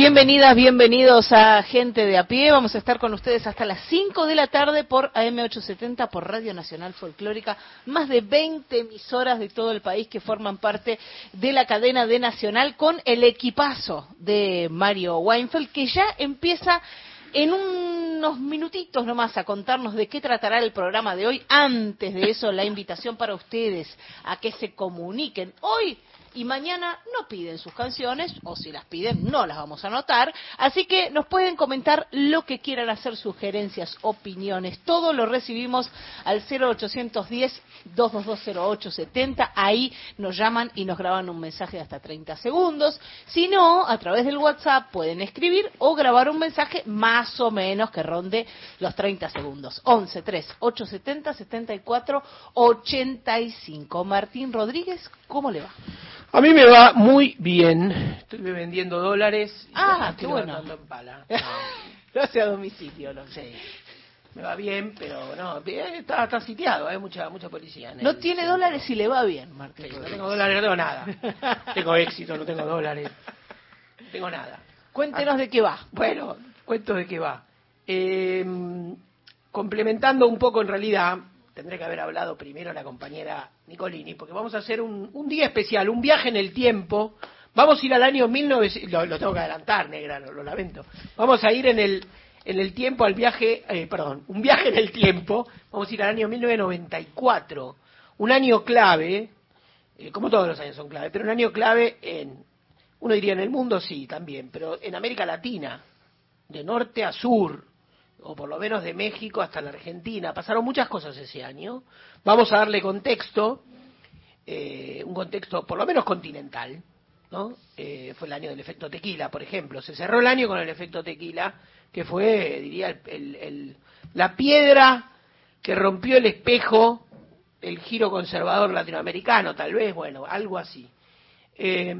Bienvenidas, bienvenidos a Gente de a pie. Vamos a estar con ustedes hasta las 5 de la tarde por AM870, por Radio Nacional Folclórica. Más de 20 emisoras de todo el país que forman parte de la cadena de Nacional con el equipazo de Mario Weinfeld, que ya empieza en unos minutitos nomás a contarnos de qué tratará el programa de hoy. Antes de eso, la invitación para ustedes a que se comuniquen. Hoy y mañana no piden sus canciones, o si las piden no las vamos a anotar, así que nos pueden comentar lo que quieran hacer, sugerencias, opiniones, todo lo recibimos al 0810 2220870, ahí nos llaman y nos graban un mensaje de hasta 30 segundos, si no, a través del WhatsApp pueden escribir o grabar un mensaje más o menos que ronde los 30 segundos, 11 3 870 74 85. Martín Rodríguez, ¿cómo le va? A mí me va muy bien. Estoy vendiendo dólares. y Ah, qué bueno. en pala. Lo hace a domicilio, lo No, sé. Me va bien, pero no, bien, está, está sitiado, hay mucha mucha policía. en No el tiene dólares y le va bien, Martín. Sí, no tengo dólares, no tengo nada. tengo éxito, no tengo dólares. No tengo nada. Cuéntenos de qué va. Bueno, cuento de qué va. Eh, complementando un poco en realidad, tendré que haber hablado primero la compañera Nicolini, porque vamos a hacer un, un día especial, un viaje en el tiempo. Vamos a ir al año 1900, lo, lo tengo que adelantar, negra, lo, lo lamento. Vamos a ir en el, en el tiempo al viaje, eh, perdón, un viaje en el tiempo. Vamos a ir al año 1994, un año clave, eh, como todos los años son clave, pero un año clave en, uno diría en el mundo sí, también, pero en América Latina, de norte a sur, o por lo menos de México hasta la Argentina. Pasaron muchas cosas ese año. Vamos a darle contexto, eh, un contexto por lo menos continental. ¿no? Eh, fue el año del efecto tequila, por ejemplo. Se cerró el año con el efecto tequila, que fue, diría, el- el- la piedra que rompió el espejo el giro conservador latinoamericano, tal vez, bueno, algo así. Eh,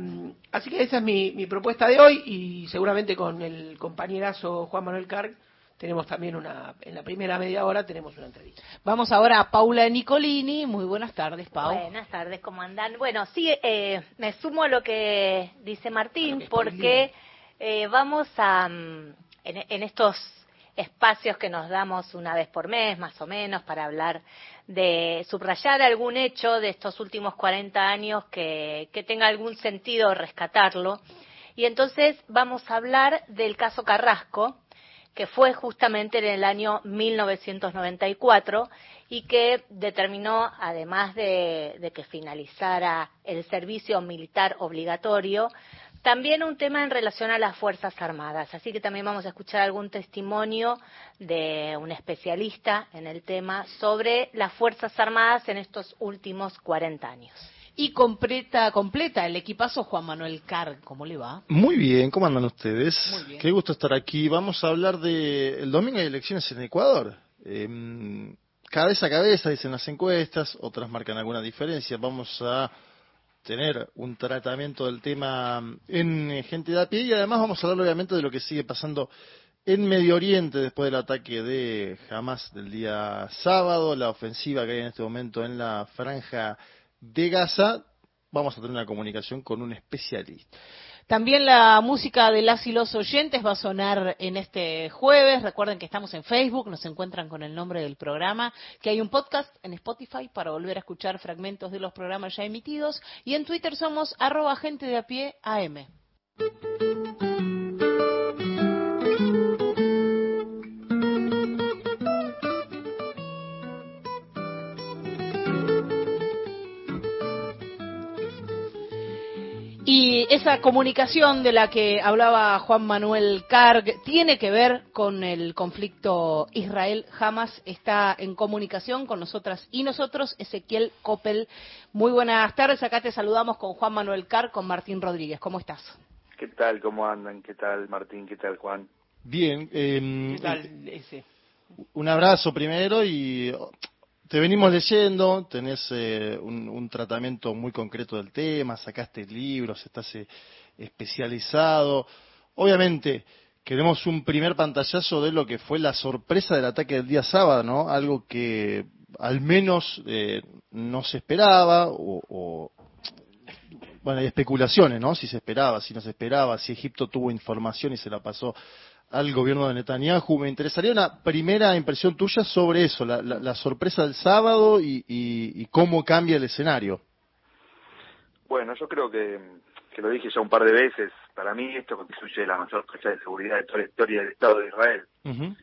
así que esa es mi, mi propuesta de hoy y seguramente con el compañerazo Juan Manuel Carg tenemos también una, en la primera media hora tenemos una entrevista. Vamos ahora a Paula Nicolini. Muy buenas tardes, Pau. Buenas tardes, ¿cómo andan? Bueno, sí, eh, me sumo a lo que dice Martín, que porque eh, vamos a, mm, en, en estos espacios que nos damos una vez por mes, más o menos, para hablar de subrayar algún hecho de estos últimos 40 años que, que tenga algún sentido rescatarlo. Y entonces vamos a hablar del caso Carrasco, que fue justamente en el año 1994 y que determinó, además de, de que finalizara el servicio militar obligatorio, también un tema en relación a las Fuerzas Armadas. Así que también vamos a escuchar algún testimonio de un especialista en el tema sobre las Fuerzas Armadas en estos últimos 40 años. Y completa, completa el equipazo Juan Manuel Carg. ¿Cómo le va? Muy bien, ¿cómo andan ustedes? Muy bien. Qué gusto estar aquí. Vamos a hablar de el domingo hay elecciones en Ecuador. Eh, cabeza a cabeza dicen las encuestas, otras marcan alguna diferencia. Vamos a tener un tratamiento del tema en eh, gente de a pie y además vamos a hablar obviamente de lo que sigue pasando en Medio Oriente después del ataque de Hamas del día sábado, la ofensiva que hay en este momento en la franja de Gaza. Vamos a tener una comunicación con un especialista. También la música de las y los oyentes va a sonar en este jueves. Recuerden que estamos en Facebook, nos encuentran con el nombre del programa, que hay un podcast en Spotify para volver a escuchar fragmentos de los programas ya emitidos. Y en Twitter somos arroba gente de a pie AM. Y esa comunicación de la que hablaba Juan Manuel Carg tiene que ver con el conflicto Israel-Hamas. Está en comunicación con nosotras y nosotros, Ezequiel Coppel. Muy buenas tardes. Acá te saludamos con Juan Manuel Carg, con Martín Rodríguez. ¿Cómo estás? ¿Qué tal? ¿Cómo andan? ¿Qué tal, Martín? ¿Qué tal, Juan? Bien. Eh, ¿Qué tal ese? Un abrazo primero y te venimos leyendo, tenés eh, un, tratamiento muy concreto del tema, sacaste libros, estás eh, especializado. Obviamente, queremos un primer pantallazo de lo que fue la sorpresa del ataque del día sábado, ¿no? Algo que al menos eh, no se esperaba, o, o, bueno, hay especulaciones, ¿no? Si se esperaba, si no se esperaba, si Egipto tuvo información y se la pasó al gobierno de Netanyahu. Me interesaría una primera impresión tuya sobre eso, la, la, la sorpresa del sábado y, y, y, cómo cambia el escenario. Bueno, yo creo que, que, lo dije ya un par de veces, para mí esto constituye la mayor fecha de seguridad de toda la historia del Estado de Israel. Uh -huh.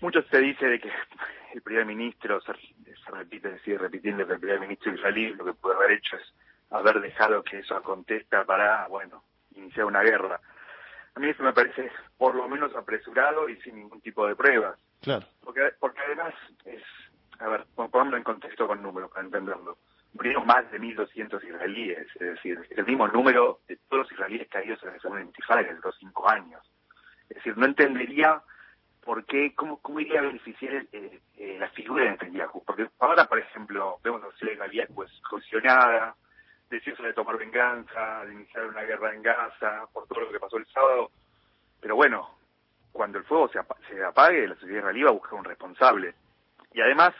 Mucho se dice de que el primer ministro, se, se repite, sigue repitiendo que el primer ministro israelí lo que puede haber hecho es haber dejado que eso acontezca para, bueno, iniciar una guerra a mí eso me parece por lo menos apresurado y sin ningún tipo de pruebas. Claro. Porque, porque además es, a ver, pongámoslo en contexto con números para entenderlo. Murieron más de 1.200 israelíes, es decir, el mismo número de todos los israelíes caídos en la segunda intifada en los cinco años. Es decir, no entendería por qué, cómo, cómo iría a beneficiar eh, eh, la figura de Netanyahu. Porque ahora, por ejemplo, vemos a la Israelía pues cohesionada, decirse de tomar venganza, de iniciar una guerra en Gaza, por todo lo que pasó el sábado. Pero bueno, cuando el fuego se, apa se apague, la sociedad israelí va a buscar un responsable. Y además,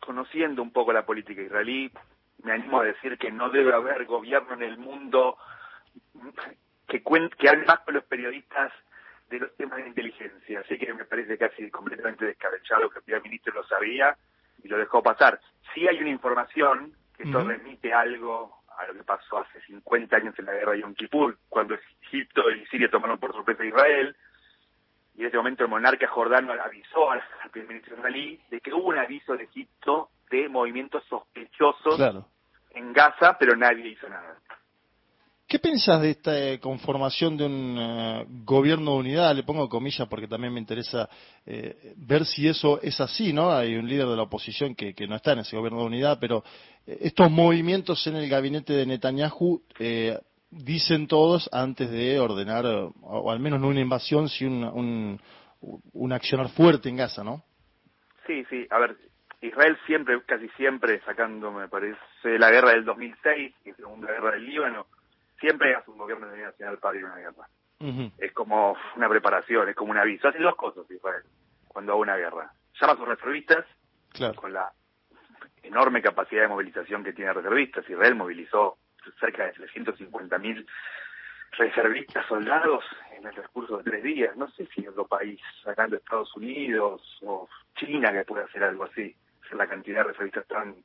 conociendo un poco la política israelí, me animo a decir que no debe haber gobierno en el mundo que, que hable más con los periodistas de los temas de inteligencia. Así que me parece casi completamente descabellado que el primer ministro lo sabía y lo dejó pasar. Sí hay una información que uh -huh. remite algo a lo que pasó hace 50 años en la guerra de Yom Kippur, cuando Egipto y Siria tomaron por sorpresa a Israel, y en ese momento el monarca jordano avisó al, primer ministro israelí de que hubo un aviso de Egipto de movimientos sospechosos claro. en Gaza, pero nadie hizo nada. ¿Qué pensás de esta eh, conformación de un uh, gobierno de unidad? Le pongo comillas porque también me interesa eh, ver si eso es así, ¿no? Hay un líder de la oposición que, que no está en ese gobierno de unidad, pero estos movimientos en el gabinete de Netanyahu dicen todos antes de ordenar, o al menos no una invasión, si un, un, un accionar fuerte en Gaza, ¿no? Sí, sí. A ver, Israel siempre, casi siempre, sacando, me parece, la guerra del 2006 y la segunda guerra del Líbano, siempre hace un gobierno de nacional para ir a una guerra. Uh -huh. Es como una preparación, es como un aviso. Hace dos cosas Israel cuando va a una guerra. Llama a sus reservistas claro. con la enorme capacidad de movilización que tiene reservistas. Israel movilizó cerca de 350.000 reservistas soldados en el transcurso de tres días. No sé si otro país, sacando Estados Unidos o China, que puede hacer algo así. Hacer la cantidad de reservistas tan,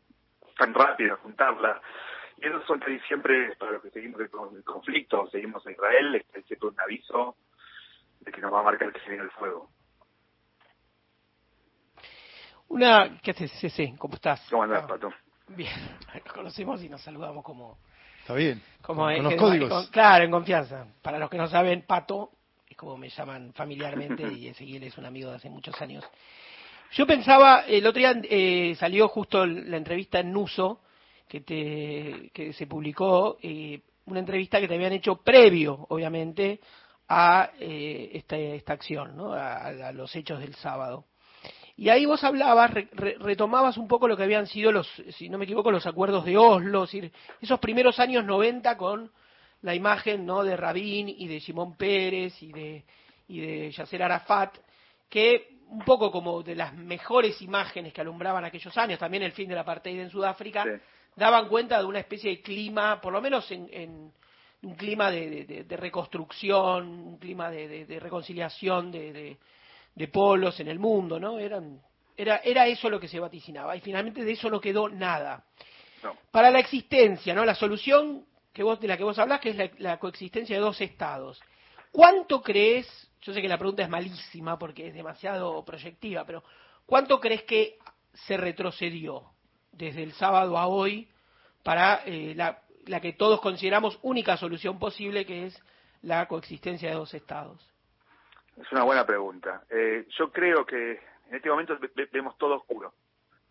tan rápida, juntarla. Y eso son casi siempre, para los que seguimos el, conflicto, seguimos a Israel, es siempre un aviso de que nos va a marcar que se viene el fuego. Una, ¿qué haces, Cece? ¿Cómo estás? ¿Cómo andás, ah, Pato? Bien, nos conocemos y nos saludamos como... Está bien, como con, es, con los códigos. Con, claro, en confianza. Para los que no saben, Pato es como me llaman familiarmente y Ezequiel es un amigo de hace muchos años. Yo pensaba, el otro día eh, salió justo la entrevista en Nuso, que, te, que se publicó, eh, una entrevista que te habían hecho previo, obviamente, a eh, esta, esta acción, ¿no? A, a, los hechos del sábado. Y ahí vos hablabas, re, re, retomabas un poco lo que habían sido los, si no me equivoco, los acuerdos de Oslo, es decir, esos primeros años 90 con la imagen ¿no? de Rabin y de Simón Pérez y de, y de Yasser Arafat, que un poco como de las mejores imágenes que alumbraban aquellos años, también el fin de la apartheid en Sudáfrica, sí. daban cuenta de una especie de clima, por lo menos en, en un clima de, de, de, reconstrucción, un clima de, de reconciliación de, polos en el mundo, ¿no? Eran, era, era eso lo que se vaticinaba y finalmente de eso no quedó nada. No. Para la existencia, ¿no? La solución que vos, de la que vos hablás, que es la, la coexistencia de dos estados. ¿Cuánto crees, yo sé que la pregunta es malísima porque es demasiado proyectiva, pero ¿cuánto crees que se retrocedió desde el sábado a hoy para eh, la, la que todos consideramos única solución posible, que es la coexistencia de dos estados. Es una buena pregunta. Eh, yo creo que en este momento vemos todo oscuro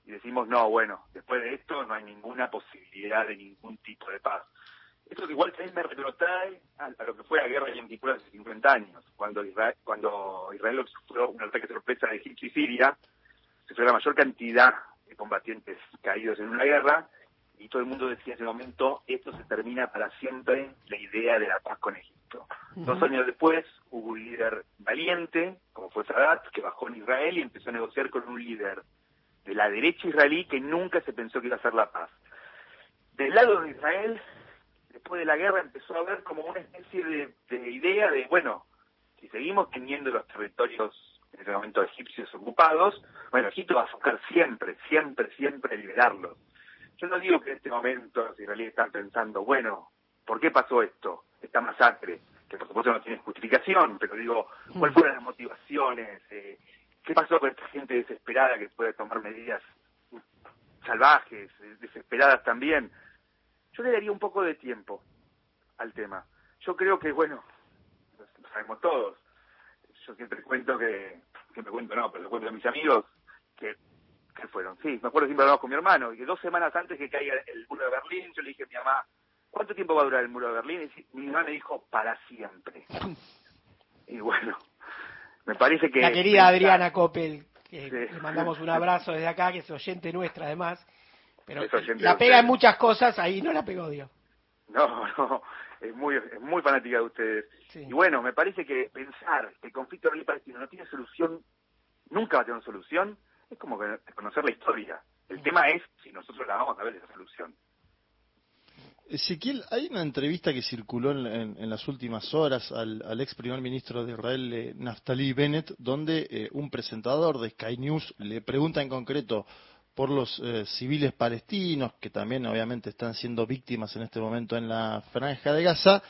y decimos, no, bueno, después de esto no hay ninguna posibilidad de ningún tipo de paz. Esto igual también me retrotrae a, lo que fue la guerra de Yom hace 50 años, cuando Israel, cuando Israel sufrió un ataque sorpresa de Egipto y Siria, se fue la mayor cantidad de combatientes caídos en una guerra, y todo el mundo decía en ese momento, esto se termina para siempre la idea de la paz con Egipto. Dos años después hubo un líder valiente, como fue Sadat, que bajó en Israel y empezó a negociar con un líder de la derecha israelí que nunca se pensó que iba a ser la paz. Del lado de Israel, después de la guerra empezó a haber como una especie de, idea de, bueno, si seguimos teniendo los territorios en ese momento egipcios ocupados, bueno, Egipto va a buscar siempre, siempre, siempre liberarlos. Yo no digo que en este momento los israelíes están pensando, bueno, ¿por qué pasó esto, esta masacre? Que por supuesto no tiene justificación, pero digo, ¿cuáles fueron las motivaciones? Eh, ¿Qué pasó con esta gente desesperada que puede tomar medidas salvajes, desesperadas también? Yo le daría un poco de tiempo al tema. Yo creo que, bueno, lo sabemos todos. Yo siempre cuento que, siempre cuento, no, pero lo cuento a mis amigos, que, que fueron. Sí, me acuerdo siempre hablamos con mi hermano, y que dos semanas antes que caiga el muro de Berlín, yo le dije a mi mamá, ¿cuánto tiempo va a durar el muro de Berlín? Y mi mamá me dijo, para siempre. Y bueno, me parece que... La querida Adriana Coppel, que le mandamos un abrazo desde acá, que es oyente nuestra además, pero la pega en muchas cosas, ahí no la pegó Dios. No, no, es muy, es muy fanática de ustedes. Y bueno, me parece que pensar que el conflicto israelí-palestino no tiene solución, nunca va a tener solución, es como conocer la historia. El tema es si nosotros la vamos a ver esa solución. Ezequiel, hay una entrevista que circuló en, las últimas horas al, ex primer ministro de Israel, eh, Naftali Bennett, donde eh, un presentador de Sky News le pregunta en concreto por los eh, civiles palestinos, que también obviamente están siendo víctimas en este momento en la franja de Gaza,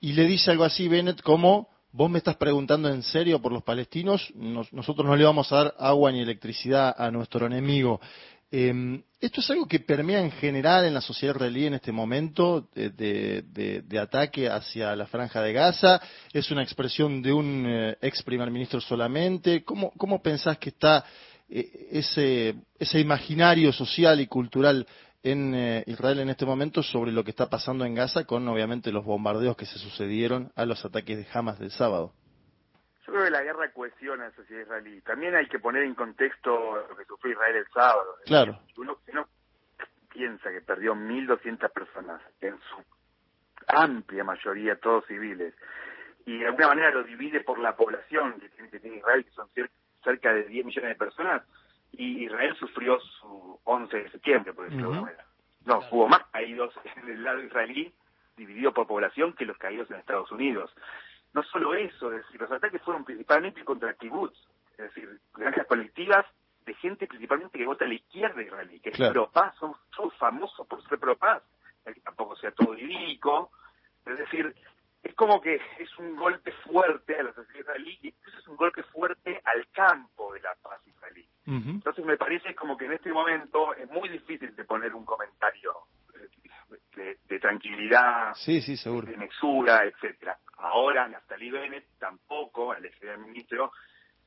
y le dice algo así Bennett como, vos me estás preguntando en serio por los palestinos, nosotros no le vamos a dar agua ni electricidad a nuestro enemigo. Em, esto es algo que permea en general en la sociedad israelí en este momento de, ataque hacia la franja de Gaza. Es una expresión de un eh, ex primer ministro solamente. ¿Cómo, cómo pensás que está eh, ese, ese imaginario social y cultural en eh, Israel en este momento sobre lo que está pasando en Gaza con obviamente los bombardeos que se sucedieron a los ataques de Hamas del sábado? Yo creo que la guerra cohesiona a la sociedad israelí. También hay que poner en contexto lo que sufrió Israel el sábado. Claro. Uno, piensa que perdió 1.200 personas, en su amplia mayoría todos civiles, y de alguna manera lo divide por la población que tiene, que tiene Israel, que son cerca de 10 millones de personas, y Israel sufrió su 11 de septiembre, por decirlo de alguna manera. No, hubo más caídos en el lado israelí, dividido por población, que los caídos en Estados Unidos no solo eso, es decir, los ataques fueron principalmente contra kibbutz, es decir, granjas colectivas de gente principalmente que vota a la izquierda israelí, que es pro-paz, son, famosos por ser pro-paz, que tampoco sea todo idílico, es decir, es como que es un golpe fuerte a la sociedad israelí y es un golpe fuerte al campo de la paz israelí. Entonces me parece como que en este momento es muy difícil de poner un comentario de, tranquilidad, sí, sí, seguro. de mesura, etcétera. Ahora, Naftali Bennett tampoco, el ex ministro,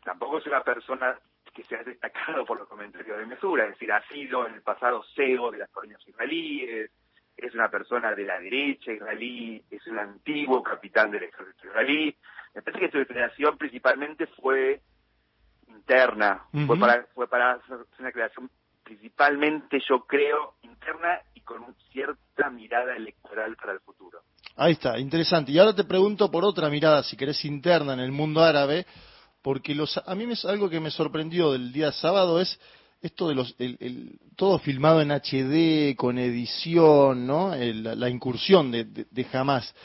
tampoco es una persona que se ha destacado por los comentarios de mesura, es decir, ha sido en el pasado CEO de las colonias israelíes, es una persona de la derecha israelí, es un antiguo capitán del ejército israelí. Me parece que su declaración principalmente fue interna, fue para fue para hacer una declaración principalmente, yo creo, interna y con cierta mirada electoral para el futuro. Ahí está, interesante. Y ahora te pregunto por otra mirada, si querés, interna en el mundo árabe, porque los, a mí es algo que me sorprendió del día sábado es esto de los, el, todo filmado en HD, con edición, ¿no? la, incursión de, de, de Hamas.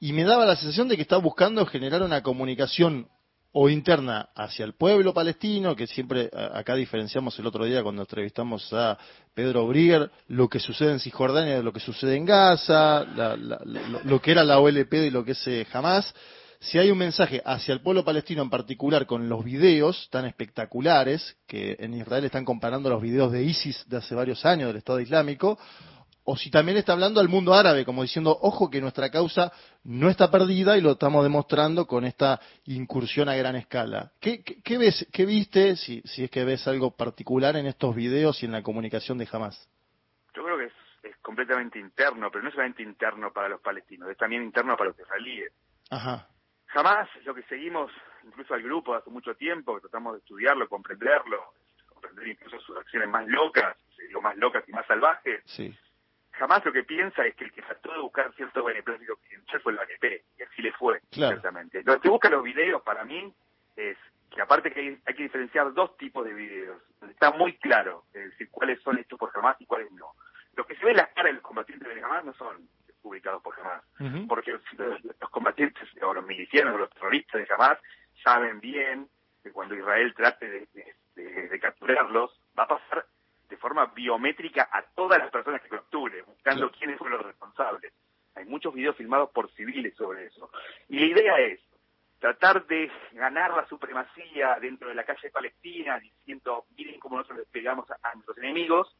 Y me daba la sensación de que estaba buscando generar una comunicación o interna hacia el pueblo palestino, que siempre acá diferenciamos el otro día cuando entrevistamos a Pedro Brigger, lo que sucede en Cisjordania de lo que sucede en Gaza, lo, que era la OLP de lo que es eh, Hamas. Si hay un mensaje hacia el pueblo palestino en particular con los videos tan espectaculares, que en Israel están comparando los videos de ISIS de hace varios años del Estado Islámico, o si también está hablando al mundo árabe, como diciendo, ojo que nuestra causa no está perdida y lo estamos demostrando con esta incursión a gran escala. ¿Qué, qué, ves, qué viste, si, si es que ves algo particular en estos videos y en la comunicación de Hamas? Yo creo que es, es completamente interno, pero no solamente interno para los palestinos, es también interno para los israelíes. Ajá. Jamás lo que seguimos, incluso al grupo hace mucho tiempo, que tratamos de estudiarlo, comprenderlo, comprender incluso sus acciones más locas, lo más locas y más salvajes. Sí jamás lo que piensa es que el que trató de buscar cierto beneplácito occidental fue el ANP, y así le fue, ciertamente. Lo que busca los videos, para mí, es que aparte que hay, que diferenciar dos tipos de videos. Está muy claro, es decir, cuáles son estos por jamás y cuáles no. Lo que se ve en las caras de los combatientes de jamás no son publicados por jamás, porque los, combatientes o los milicianos o los terroristas de jamás saben bien que cuando Israel trate de capturarlos, va a pasar de forma biométrica a todas las personas que capture, buscando quiénes fueron los responsables. Hay muchos videos filmados por civiles sobre eso. Y la idea es tratar de ganar la supremacía dentro de la calle palestina, diciendo, miren cómo nosotros les pegamos a, nuestros enemigos,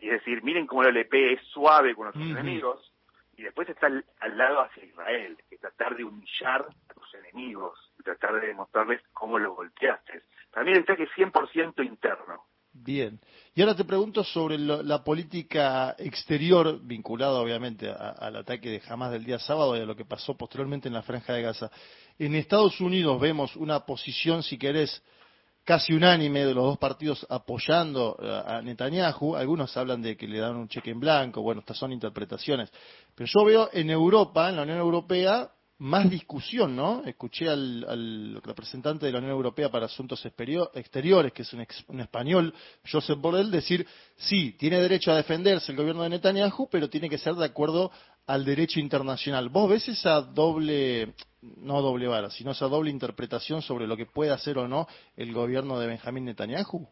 y es decir, miren cómo el LP es suave con nuestros enemigos, y después está al, lado hacia Israel, que tratar de humillar a tus enemigos, y tratar de demostrarles cómo los golpeaste. Para mí el ataque es 100% interno. Bien. Y ahora te pregunto sobre la política exterior, vinculada obviamente al ataque de Hamas del día sábado y a lo que pasó posteriormente en la Franja de Gaza. En Estados Unidos vemos una posición, si querés, casi unánime de los dos partidos apoyando a Netanyahu. Algunos hablan de que le dan un cheque en blanco. Bueno, estas son interpretaciones. Pero yo veo en Europa, en la Unión Europea, más discusión, ¿no? Escuché al, representante de la Unión Europea para Asuntos Exteriores, que es un, español, Josep Borrell, decir, sí, tiene derecho a defenderse el gobierno de Netanyahu, pero tiene que ser de acuerdo al derecho internacional. ¿Vos ves esa doble, no doble vara, sino esa doble interpretación sobre lo que puede hacer o no el gobierno de Benjamín Netanyahu?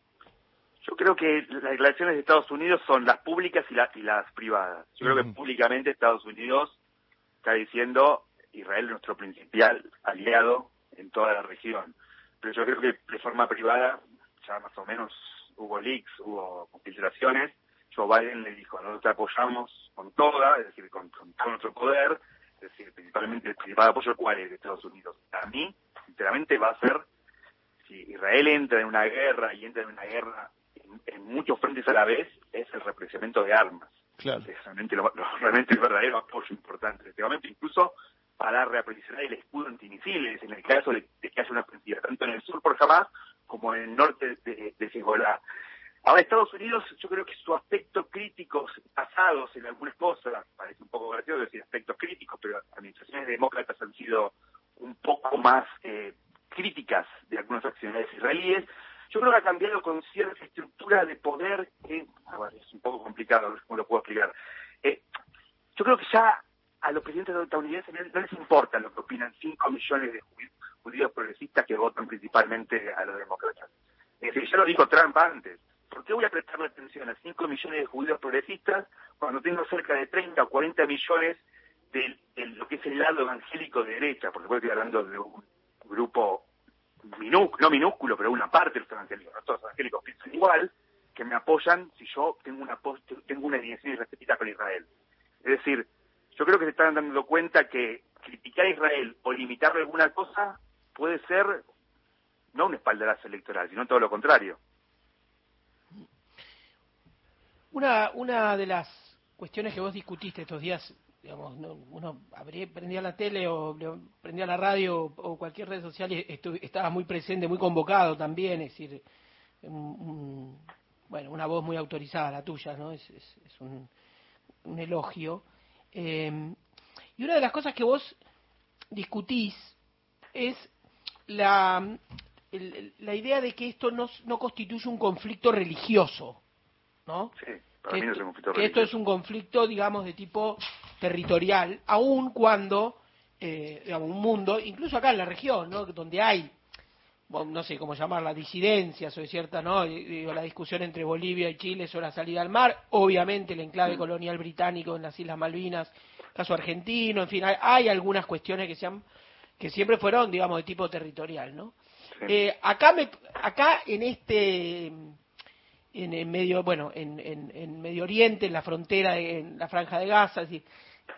Yo creo que las declaraciones de Estados Unidos son las públicas y, las, y las privadas. Yo creo que públicamente Estados Unidos está diciendo Israel es nuestro principal aliado en toda la región. Pero yo creo que de forma privada, ya más o menos hubo leaks, hubo filtraciones. Joe Biden le dijo, nosotros te apoyamos con toda, es decir, con, todo nuestro poder, es decir, principalmente el principal apoyo cuál es de Estados Unidos. A mí, sinceramente, va a ser, si Israel entra en una guerra y entra en una guerra en, muchos frentes a la vez, es el represamiento de armas. Claro. Es realmente, lo, realmente el verdadero apoyo importante en este momento, incluso para reaprovisionar el escudo antimisiles en el caso de, que haya una ofensiva, tanto en el sur por Hamas como en el norte de, de Hezbollah. Ahora, Estados Unidos, yo creo que su aspecto críticos pasados en algunas cosas, parece un poco gracioso decir aspectos críticos, pero administraciones demócratas han sido un poco más eh, críticas de algunas acciones israelíes. Yo creo que ha cambiado con cierta estructura de poder que, es un poco complicado, cómo lo puedo explicar. Eh, yo creo que ya a los presidentes estadounidenses no les importa lo que opinan 5 millones de judíos progresistas que votan principalmente a los demócratas. Es decir, ya lo dijo Trump antes. ¿Por qué voy a prestarle atención a 5 millones de judíos progresistas cuando tengo cerca de 30 o 40 millones de, lo que es el lado evangélico de derecha? Porque estoy hablando de un grupo minúsculo, no minúsculo, pero una parte de los evangélicos, no todos los evangélicos piensan igual, que me apoyan si yo tengo una, tengo una alineación irrespectiva con Israel. Es decir, yo creo que se están dando cuenta que criticar a Israel o limitarle alguna cosa puede ser no un espaldarazo electoral, sino todo lo contrario. Una, una de las cuestiones que vos discutiste estos días, digamos, uno prendía la tele o prendía la radio o cualquier red social y estaba muy presente, muy convocado también, es decir, bueno, una voz muy autorizada la tuya, ¿no? Es, es, un, un elogio. Em, y una de las cosas que vos discutís es la, la idea de que esto no, no constituye un conflicto religioso, ¿no? Sí, para mí no es un conflicto que esto es un conflicto, digamos, de tipo territorial, aun cuando, eh, digamos, un mundo, incluso acá en la región, ¿no? Donde hay no sé cómo llamarla, disidencias o cierta, ¿no? Digo, la discusión entre Bolivia y Chile sobre la salida al mar, obviamente el enclave mm. colonial británico en las Islas Malvinas, caso argentino, en fin, hay, algunas cuestiones que se que siempre fueron, digamos, de tipo territorial, ¿no? Eh, acá, me, acá en este en el medio, bueno, en, en, en Medio Oriente, en la frontera, en la franja de Gaza, es decir,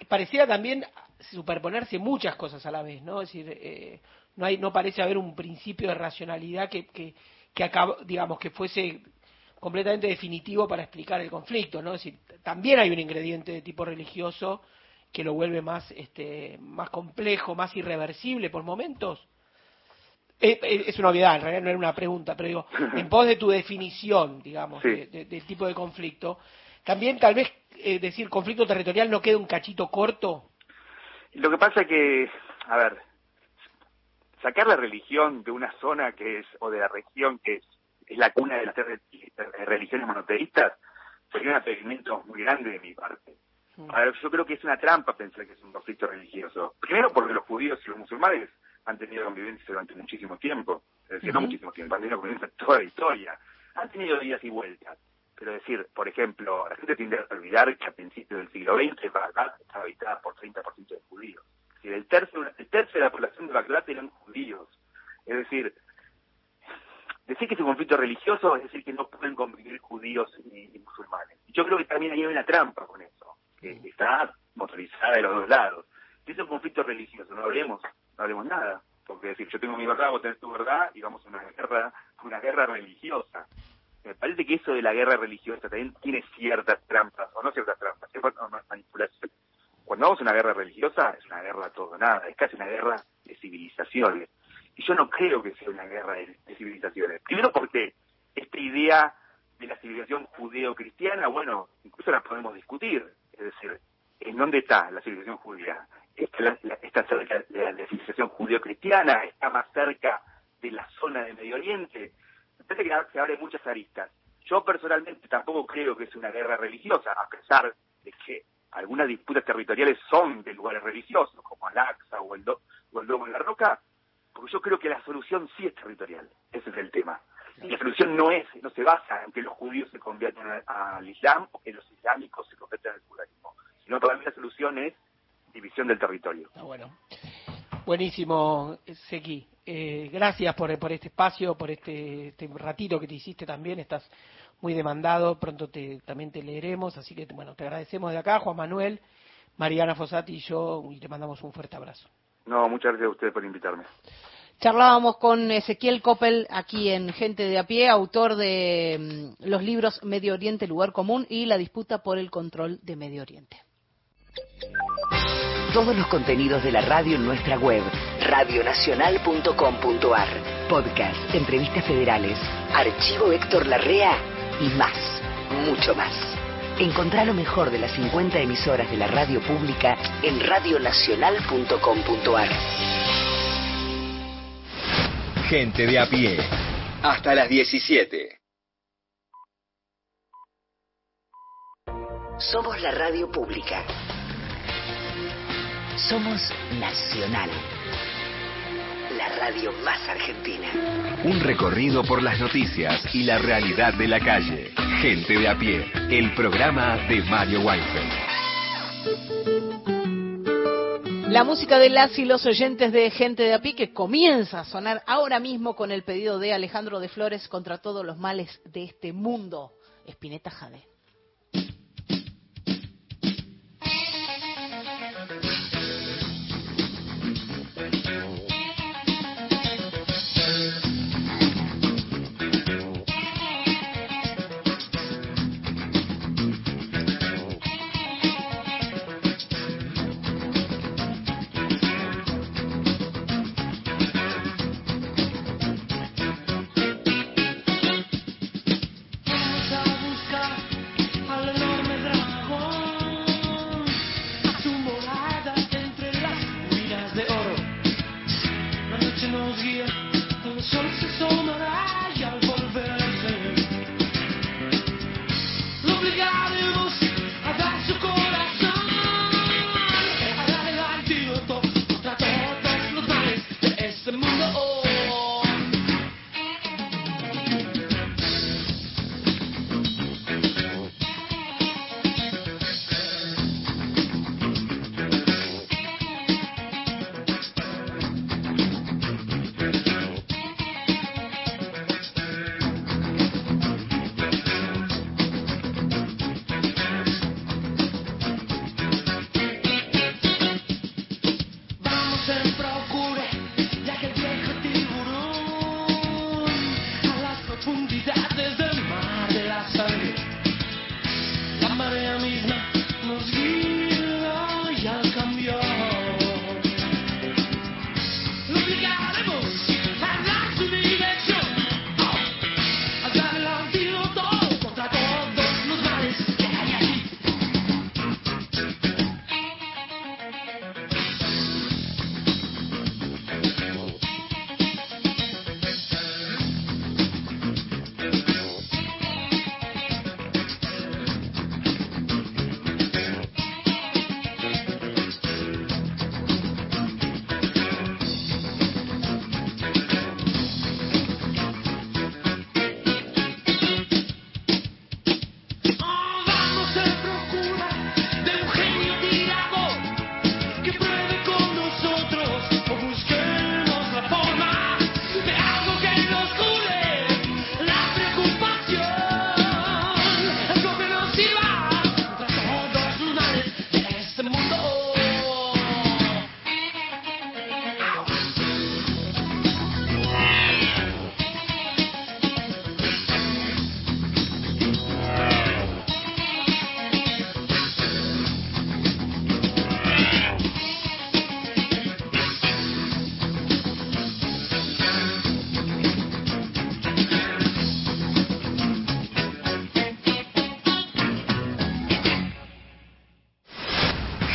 pareciera también superponerse muchas cosas a la vez, ¿no? Es decir, eh, no hay, no parece haber un principio de racionalidad que, que, que acab- digamos, que fuese completamente definitivo para explicar el conflicto, ¿no? Es decir, también hay un ingrediente de tipo religioso que lo vuelve más, este, más complejo, más irreversible por momentos. Eh, eh, Es una obviedad, en realidad no era una pregunta, pero digo, en pos de tu definición, digamos, Sí. de- de- del tipo de conflicto, también tal vez eh, decir conflicto territorial no queda un cachito corto. Lo que pasa que, a ver, sacar la religión de una zona que es, o de la región que es, es la cuna de las religiones monoteístas, sería un atrevimiento muy grande de mi parte. Ver, yo creo que es una trampa pensar que es un conflicto religioso. Primero porque los judíos y los musulmanes han tenido convivencia durante muchísimo tiempo. Es decir, no muchísimo tiempo, han tenido convivencia toda la historia. Han tenido idas y vueltas. Pero decir, por ejemplo, la gente tiende a olvidar que a principios del siglo XX Bagdad estaba habitada por 30% de judíos. Es decir, el tercio, el tercio de la población de Bagdad eran judíos. Es decir, decir que es un conflicto religioso es decir que no pueden convivir judíos y, y musulmanes. Y yo creo que también hay una trampa con eso, que está motorizada de los dos lados. Si es un conflicto religioso, no hablemos, no hablemos nada. Porque decir, yo tengo mi verdad, vos tenés tu verdad, y vamos a una guerra, una guerra religiosa. Me parece que eso de la guerra religiosa también tiene ciertas trampas, o no ciertas trampas, ciertas manipulaciones. Cuando vamos a una guerra religiosa, es una guerra todo nada, es casi una guerra de civilizaciones. Y yo no creo que sea una guerra de civilizaciones. Primero porque esta idea de la civilización judeo-cristiana, bueno, incluso la podemos discutir. Es decir, ¿en dónde está la civilización judía? ¿Está, cerca de la civilización judeo-cristiana? ¿Está más cerca de la zona de Medio Oriente? Me parece que se abren muchas aristas. Yo personalmente tampoco creo que es una guerra religiosa, a pesar de que algunas disputas territoriales son de lugares religiosos, como Al-Aqsa o el, Do- o el Domo de la Roca, porque yo creo que la solución sí es territorial. Ese es el tema. Y la solución no es, no se basa en que los judíos se conviertan al Islam o que los islámicos se conviertan al judaísmo, sino para mí la solución es división del territorio. Ah, bueno. Buenísimo, Seki. Eh, gracias por, por este espacio, por este, este ratito que te hiciste también. Estás muy demandado, pronto te, también te leeremos. Así que, bueno, te agradecemos de acá, Juan Manuel, Mariana Fossati y yo, y te mandamos un fuerte abrazo. No, muchas gracias a ustedes por invitarme. Charlábamos con Ezequiel Coppel aquí en Gente de a pie, autor de mm, los libros Medio Oriente, Lugar Común y La disputa por el control de Medio Oriente. Todos los contenidos de la radio en nuestra web, radionacional.com.ar. Podcast, entrevistas federales, archivo Héctor Larrea y más, mucho más. Encontrá lo mejor de las 50 emisoras de la radio pública en radionacional.com.ar. Gente de a pie. Hasta las 17. Somos la radio pública. Somos Nacional. La radio más argentina. Un recorrido por las noticias y la realidad de la calle. Gente de a pie. El programa de Mario Weinfeld. La música de las y los oyentes de Gente de a pie que comienza a sonar ahora mismo con el pedido de Alejandro de Flores contra todos los males de este mundo. Espineta Jade.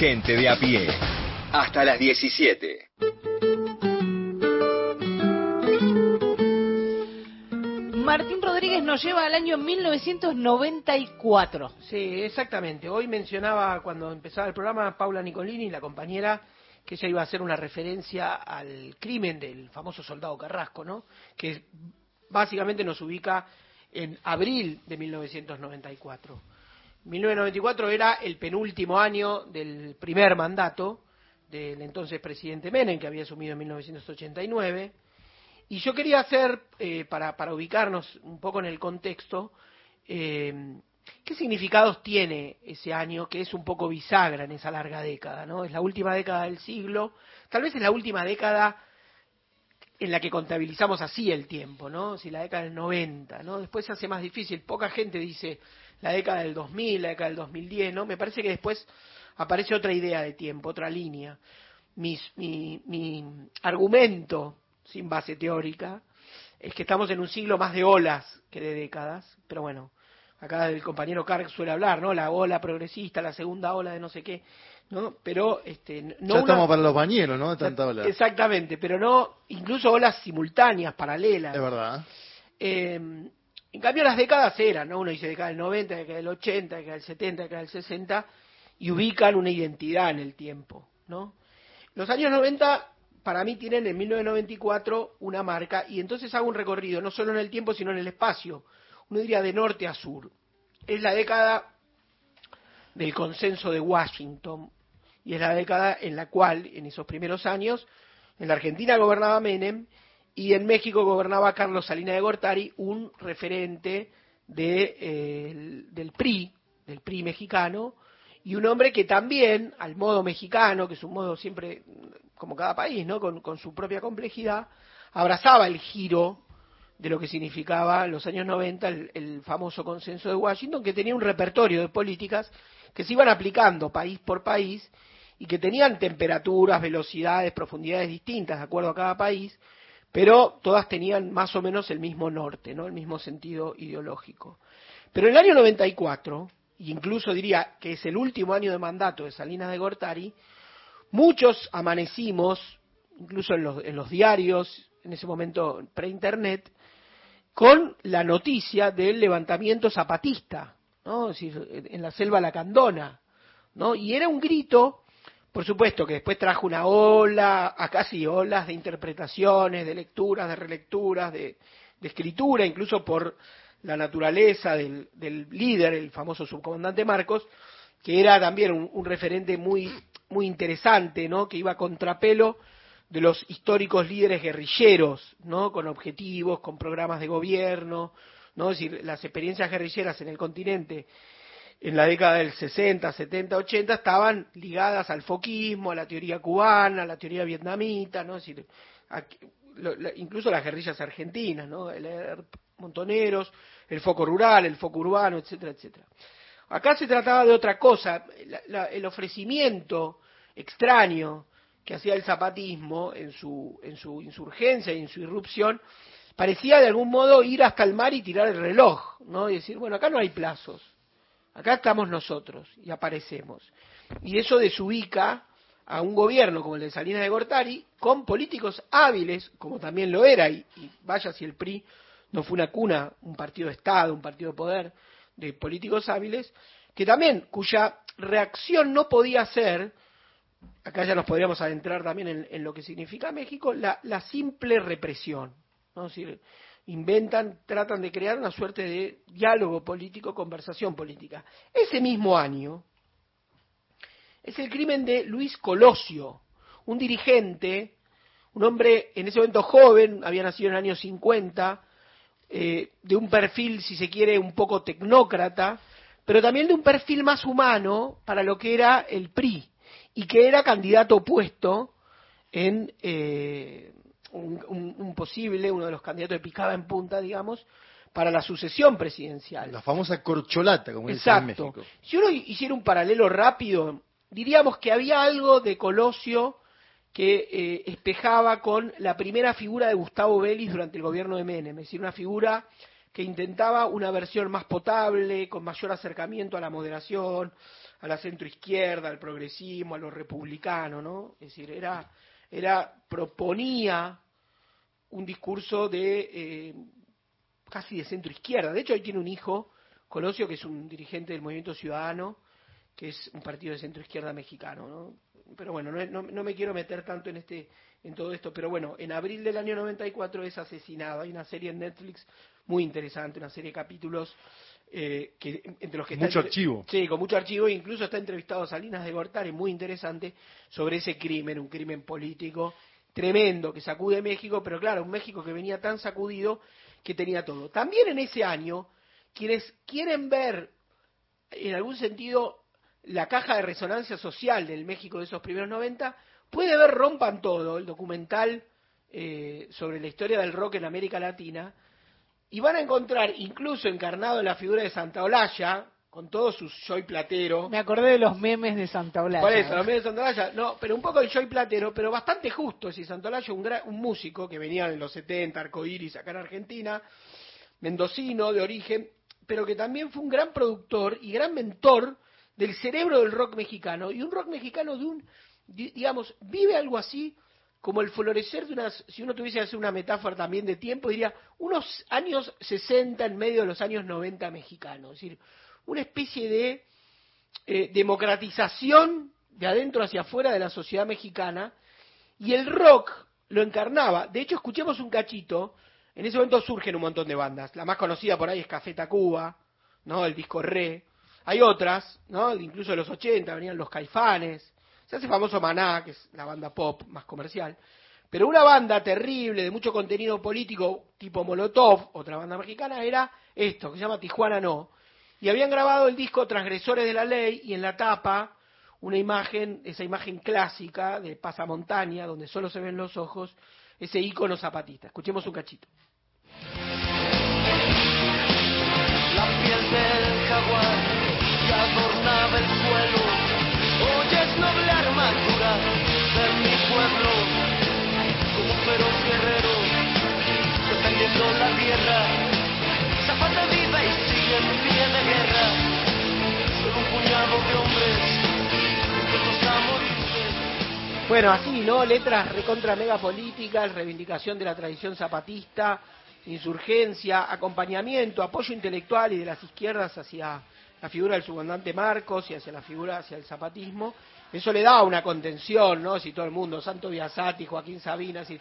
Gente de a pie. Hasta las 17. Martín Rodríguez nos lleva al año 1994. Sí, exactamente. Hoy mencionaba cuando empezaba el programa Paula Nicolini, la compañera, que ella iba a hacer una referencia al crimen del famoso soldado Carrasco, ¿no? Que básicamente nos ubica en abril de 1994. 1994 era el penúltimo año del primer mandato del entonces presidente Menem, que había asumido en 1989. Y yo quería hacer, eh, para, para, ubicarnos un poco en el contexto, eh, qué significados tiene ese año, que es un poco bisagra en esa larga década, ¿no? Es la última década del siglo, tal vez es la última década en la que contabilizamos así el tiempo, ¿no? Si la década del 90, ¿no? Después se hace más difícil, poca gente dice la década del 2000, la década del 2010, ¿no? Me parece que después aparece otra idea de tiempo, otra línea. mi, mi argumento, sin base teórica, es que estamos en un siglo más de olas que de décadas, pero bueno, acá el compañero Carg suele hablar, ¿no? La ola progresista, la segunda ola de no sé qué, ¿no? Pero este no ya estamos para los bañeros, ¿no? De tanta ola. Exactamente, pero no incluso olas simultáneas, paralelas. Es verdad. Eh, en cambio, las décadas eran, ¿no? Uno dice década del 90, década del 80, década del 70, década del 60, y ubican una identidad en el tiempo, ¿no? Los años 90, para mí, tienen en 1994 una marca, y entonces hago un recorrido, no solo en el tiempo, sino en el espacio. Uno diría de norte a sur. Es la década del consenso de Washington, y es la década en la cual, en esos primeros años, en la Argentina gobernaba Menem, y en México gobernaba Carlos Salinas de Gortari, un referente de, eh, del PRI, del PRI mexicano, y un hombre que también, al modo mexicano, que es un modo siempre, como cada país, ¿no? con, su propia complejidad, abrazaba el giro de lo que significaba en los años 90 el, el, famoso consenso de Washington, que tenía un repertorio de políticas que se iban aplicando país por país y que tenían temperaturas, velocidades, profundidades distintas de acuerdo a cada país, pero todas tenían más o menos el mismo norte, ¿no? el mismo sentido ideológico. Pero en el año 94, incluso diría que es el último año de mandato de Salinas de Gortari, muchos amanecimos, incluso en los, diarios, en ese momento pre-internet, con la noticia del levantamiento zapatista, ¿no? Es decir, en la selva lacandona, ¿no? Y era un grito por supuesto que después trajo una ola, a casi olas de interpretaciones, de lecturas, de relecturas, de, escritura, incluso por la naturaleza del, del, líder, el famoso subcomandante Marcos, que era también un, un, referente muy, muy interesante, ¿no? Que iba a contrapelo de los históricos líderes guerrilleros, ¿no? Con objetivos, con programas de gobierno, ¿no? Es decir, las experiencias guerrilleras en el continente en la década del 60, 70, 80 estaban ligadas al foquismo, a la teoría cubana, a la teoría vietnamita, ¿no? Es decir, lo, incluso las guerrillas argentinas, ¿no? El, el, Montoneros, el foco rural, el foco urbano, etcétera, etcétera. Acá se trataba de otra cosa, la- la- el ofrecimiento extraño que hacía el zapatismo en su, en su insurgencia y en su irrupción, parecía de algún modo ir hasta el mar y tirar el reloj, ¿no? Y decir, bueno, acá no hay plazos, acá estamos nosotros y aparecemos. Y eso desubica a un gobierno como el de Salinas de Gortari, con políticos hábiles, como también lo era, y, vaya si el PRI no fue una cuna, un partido de Estado, un partido de poder, de políticos hábiles, que también, cuya reacción no podía ser, acá ya nos podríamos adentrar también en, en lo que significa México, la, la simple represión. ¿no? Es decir, inventan, tratan de crear una suerte de diálogo político, conversación política. Ese mismo año, es el crimen de Luis Colosio, un dirigente, un hombre en ese momento joven, había nacido en el año 50, eh, de un perfil, si se quiere, un poco tecnócrata, pero también de un perfil más humano para lo que era el PRI, y que era candidato opuesto en eh, un, un- un posible, uno de los candidatos de picada en punta, digamos, para la sucesión presidencial. La famosa corcholata, como dicen en Exacto. México. Si uno hiciera un paralelo rápido, diríamos que había algo de Colosio que eh, espejaba con la primera figura de Gustavo Vélez durante el gobierno de Menem, es decir, una figura que intentaba una versión más potable, con mayor acercamiento a la moderación, a la centroizquierda, al progresismo, a lo republicano, ¿no? Es decir, era, era proponía un discurso de eh, casi de centro izquierda. De hecho, hoy tiene un hijo, Colosio, que es un dirigente del Movimiento Ciudadano, que es un partido de centro izquierda mexicano, ¿no? Pero bueno, no, no- me quiero meter tanto en este en todo esto, pero bueno, en abril del año 94 es asesinado. Hay una serie en Netflix muy interesante, una serie de capítulos eh, que entre los que está Mucho entre- archivo. Sí, con mucho archivo, incluso está entrevistado Salinas de Gortari, muy interesante, sobre ese crimen, un crimen político tremendo que sacude México, pero claro, un México que venía tan sacudido que tenía todo. También en ese año, quienes quieren ver en algún sentido la caja de resonancia social del México de esos primeros 90, puede ver Rompan Todo, el documental eh, sobre la historia del rock en América Latina, y van a encontrar incluso encarnado en la figura de Santa Olalla, con todo su joy platero, Me acordé de los memes de Santa Olalla. por eso, los medios de Santolaya, no, pero un poco el Joy Platero, pero bastante justo. Si Santolaya, un, gra- un músico que venía en los 70, arcoíris acá en Argentina, mendocino de origen, pero que también fue un gran productor y gran mentor del cerebro del rock mexicano. Y un rock mexicano de un, di- digamos, vive algo así como el florecer de unas, si uno tuviese que hacer una metáfora también de tiempo, diría unos años 60 en medio de los años 90 mexicanos. Es decir, una especie de eh, democratización de adentro hacia afuera de la sociedad mexicana y el rock lo encarnaba. De hecho, escuchemos un cachito. En ese momento surgen un montón de bandas. La más conocida por ahí es Café Tacuba, ¿no? El disco Re. Hay otras, ¿no? Incluso de los 80 venían los Caifanes. Se hace famoso Maná, que es la banda pop más comercial. Pero una banda terrible, de mucho contenido político, tipo Molotov, otra banda mexicana, era esto, que se llama Tijuana No. Y habían grabado el disco Transgresores de la Ley y en la tapa una imagen, esa imagen clásica de pasamontaña, donde solo se ven los ojos, ese ícono zapatista. Escuchemos un cachito. La piel del jaguar que adornaba el suelo. Hoy es noble Bueno, así, ¿no? Letras recontra mega políticas, reivindicación de la tradición zapatista, insurgencia, acompañamiento, apoyo intelectual y de las izquierdas hacia la figura del subcomandante Marcos y hacia la figura, hacia el zapatismo. Eso le da una contención, ¿no? Si todo el mundo, Santo Biasati, Joaquín Sabina, si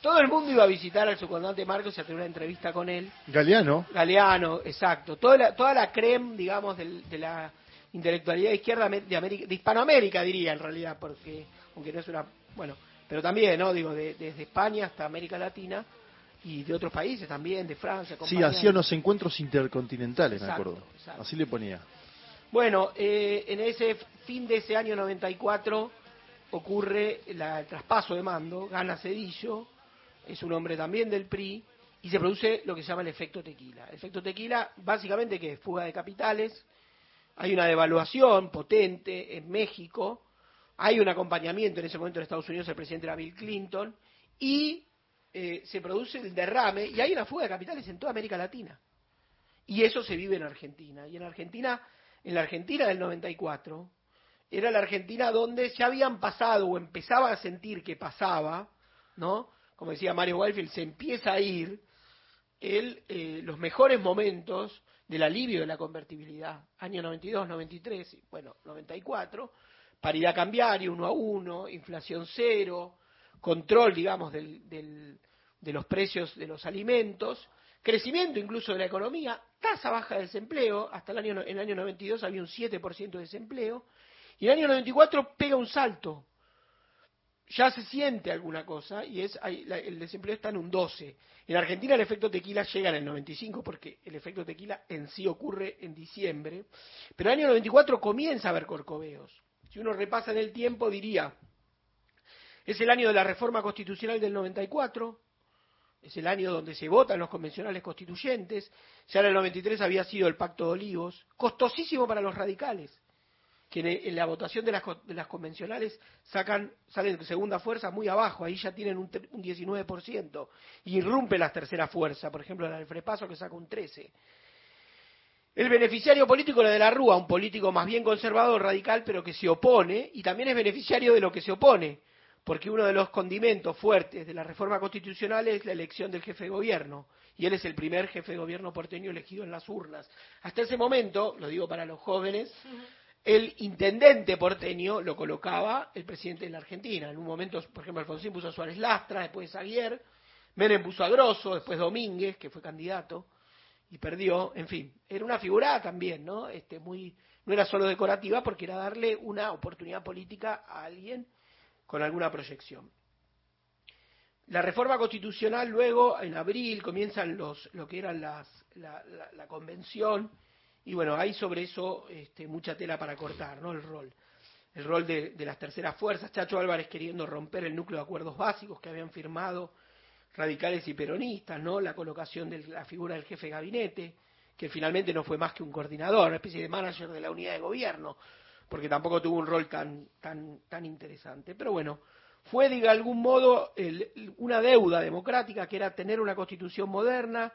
todo el mundo iba a visitar al subcomandante Marcos y a tener una entrevista con él. Galeano, Galeano, exacto. Toda la, toda la creme, digamos, del- de, la intelectualidad de izquierda de, América, de Hispanoamérica, diría en realidad, porque, aunque no es una. Bueno, pero también, ¿no? Digo, de- desde España hasta América Latina y de otros países también, de Francia. sí, hacía unos encuentros intercontinentales, me Exacto, acuerdo. exacto. Así le ponía. Bueno, eh, en ese fin de ese año 94 ocurre la- el traspaso de mando, gana Cedillo, es un hombre también del PRI, y se produce lo que se llama el efecto tequila. El efecto tequila, básicamente, que es fuga de capitales, hay una devaluación potente en México, hay un acompañamiento en ese momento en Estados Unidos, el presidente era Bill Clinton, y eh, se produce el derrame, y hay una fuga de capitales en toda América Latina. Y eso se vive en Argentina. Y en Argentina, en la Argentina del 94, era la Argentina donde ya habían pasado o empezaba a sentir que pasaba, ¿no? Como decía Mario Wildfield, se empieza a ir el, eh, los mejores momentos del alivio de la convertibilidad. Año 92, 93, bueno, 94, paridad cambiaria, uno a uno, inflación cero, control, digamos, del, del, de los precios de los alimentos, crecimiento incluso de la economía, tasa baja de desempleo, hasta el año, en el año 92 había un 7% de desempleo, y el año 94 pega un salto. Ya se siente alguna cosa y es el desempleo está en un 12. En Argentina el efecto tequila llega en el 95 porque el efecto tequila en sí ocurre en diciembre. Pero el año 94 comienza a haber corcoveos. Si uno repasa en el tiempo diría, es el año de la reforma constitucional del 94, es el año donde se votan los convencionales constituyentes, ya en el 93 había sido el Pacto de Olivos, costosísimo para los radicales que en, la votación de las, de las convencionales sacan, salen segunda fuerza muy abajo, ahí ya tienen un, un 19%, y irrumpe la tercera fuerza, por ejemplo la del Frepaso que saca un 13%. El beneficiario político de la Rúa, un político más bien conservador, radical, pero que se opone, y también es beneficiario de lo que se opone, porque uno de los condimentos fuertes de la reforma constitucional es la elección del jefe de gobierno, y él es el primer jefe de gobierno porteño elegido en las urnas. Hasta ese momento, lo digo para los jóvenes, el intendente porteño lo colocaba el presidente de la Argentina. En un momento, por ejemplo, Alfonsín puso a Suárez Lastra, después Aguier, Menem puso a Grosso, después Domínguez, que fue candidato y perdió, en fin, era una figura también, ¿no? Este, muy, no era solo decorativa porque era darle una oportunidad política a alguien con alguna proyección. La reforma constitucional luego, en abril, comienzan los, lo que eran las, la, la convención, y bueno, hay sobre eso este, mucha tela para cortar, ¿no? El rol. El rol de, de, las terceras fuerzas, Chacho Álvarez queriendo romper el núcleo de acuerdos básicos que habían firmado radicales y peronistas, ¿no? La colocación de la figura del jefe de gabinete, que finalmente no fue más que un coordinador, una especie de manager de la unidad de gobierno, porque tampoco tuvo un rol tan, tan, tan interesante. Pero bueno, fue de algún modo el, una deuda democrática que era tener una constitución moderna,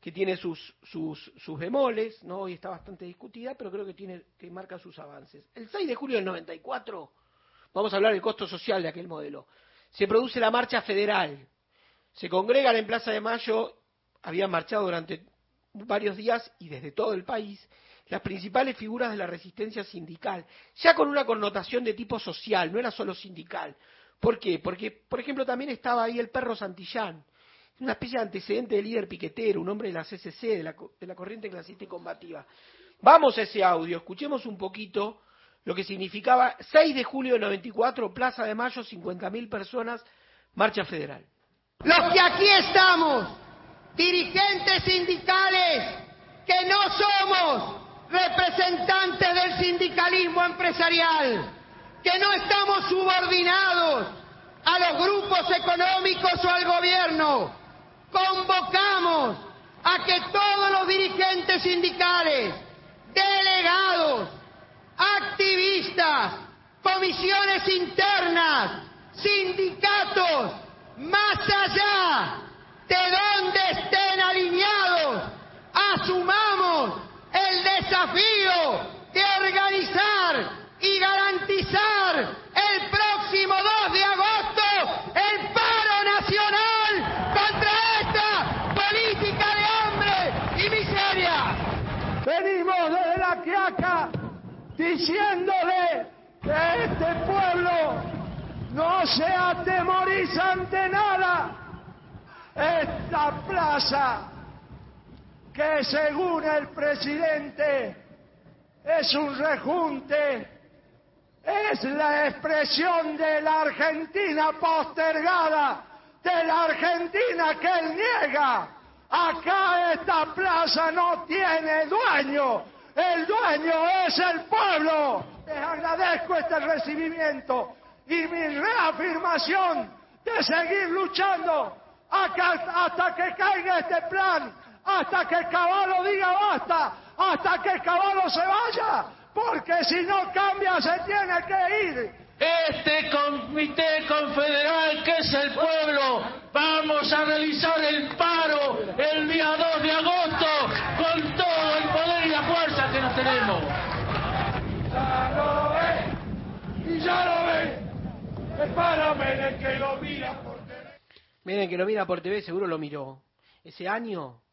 que tiene sus, sus, sus bemoles, ¿no? Hoy está bastante discutida, pero creo que, tiene, que marca sus avances. El 6 de julio del 94, vamos a hablar del costo social de aquel modelo, se produce la marcha federal. Se congregan en Plaza de Mayo, habían marchado durante varios días y desde todo el país, las principales figuras de la resistencia sindical, ya con una connotación de tipo social, no era solo sindical. ¿Por qué? Porque, por ejemplo, también estaba ahí el perro Santillán, una especie de antecedente de líder piquetero, un hombre de la CCC, de la, de la corriente clasista y combativa. Vamos a ese audio, escuchemos un poquito lo que significaba 6 de julio del 94, Plaza de Mayo, 50.000 personas, marcha federal. Los que aquí estamos, dirigentes sindicales, que no somos representantes del sindicalismo empresarial, que no estamos subordinados a los grupos económicos o al gobierno, convocamos a que todos los dirigentes sindicales, delegados, activistas, comisiones internas, sindicatos, más allá de donde estén alineados, asumamos el desafío de organizar y garantizar el próximo 2 de agosto el paro nacional contra esta política de hambre y miseria. Venimos desde la Quiaca diciéndole que este pueblo no se atemoriza ante nada. Esta plaza, que según el presidente es un rejunte, es la expresión de la Argentina postergada, de la Argentina que él niega. Acá esta plaza no tiene dueño, el dueño es el pueblo. Les agradezco este recibimiento y mi reafirmación de seguir luchando hasta que caiga este plan, hasta que el caballo diga basta, hasta que el caballo se vaya, porque si no cambia se tiene que ir. Este comité confederal que es el pueblo, vamos a realizar el paro el día 2 de agosto con todo el poder y la fuerza que nos tenemos. Ya lo ve, y ya lo ve, espárame el que lo mira por Miren que lo mira por TV, seguro lo miró. Ese año,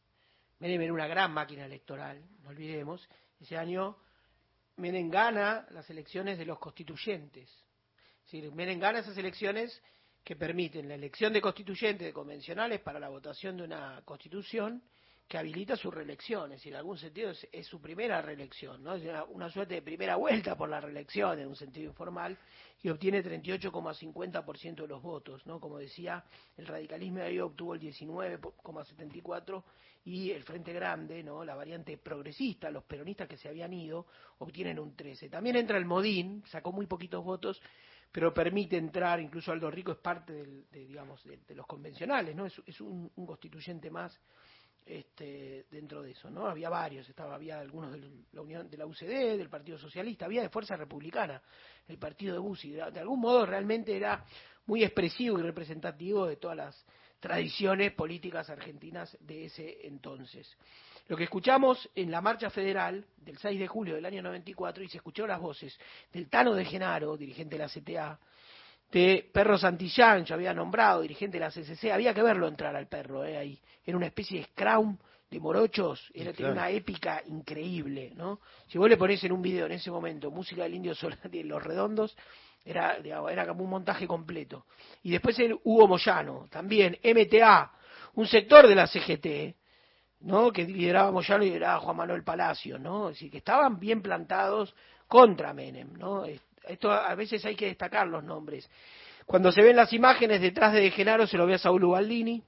Menem era una gran máquina electoral, no olvidemos. Ese año, Menem gana las elecciones de los constituyentes. Es decir, Menem gana esas elecciones que permiten la elección de constituyentes, de convencionales, para la votación de una constitución que habilita su reelección. Es decir, en algún sentido es, su primera reelección, ¿no? Es una, suerte de primera vuelta por la reelección, en un sentido informal, y obtiene 38,50% de los votos, ¿no? Como decía, el radicalismo ahí obtuvo el 19,74% y el Frente Grande, ¿no? La variante progresista, los peronistas que se habían ido, obtienen un 13%. También entra el Modín, sacó muy poquitos votos, pero permite entrar, incluso Aldo Rico es parte del, de, digamos, de, los convencionales, ¿no? Es, es un, constituyente más este, dentro de eso, ¿no? Había varios, estaba, había algunos de la Unión de la UCD, del Partido Socialista, había de Fuerza Republicana, el partido de Bussi, de algún modo realmente era muy expresivo y representativo de todas las tradiciones políticas argentinas de ese entonces. Lo que escuchamos en la marcha federal del 6 de julio del año 94 y se escucharon las voces del Tano de Genaro, dirigente de la CTA, de Perro Santillán, yo había nombrado, dirigente de la CCC, había que verlo entrar al perro eh, ahí. Era una especie de scrum de morochos, era, claro. una épica increíble, ¿no? Si vos le ponés en un video en ese momento música del Indio Solari en Los Redondos, era, digamos, era como un montaje completo. Y después el Hugo Moyano, también MTA, un sector de la CGT, ¿no? que lideraba Moyano y lideraba Juan Manuel Palacio, ¿no? Es decir, que estaban bien plantados contra Menem, ¿no? Es- Esto a veces hay que destacar los nombres. Cuando se ven las imágenes detrás de Genaro se lo ve a Saúl Ubaldini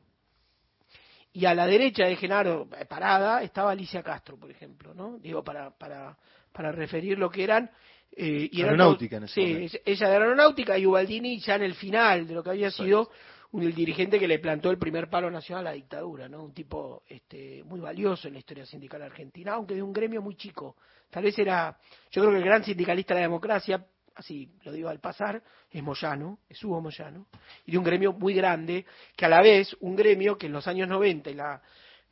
y a la derecha de Genaro eh, parada estaba Alicia Castro, por ejemplo, ¿no? Digo para para para referir lo que eran eh, y Aeronáutica en ese sí, momento. ella de aeronáutica y Ubaldini ya en el final de lo que había sido un, el dirigente que le plantó el primer palo nacional a la dictadura, ¿no? Un tipo este, muy valioso en la historia sindical argentina, aunque de un gremio muy chico. Tal vez era, yo creo que el gran sindicalista de la democracia, así lo digo al pasar, es Moyano, es Hugo Moyano, y de un gremio muy grande, que a la vez un gremio que en los años 90 y la,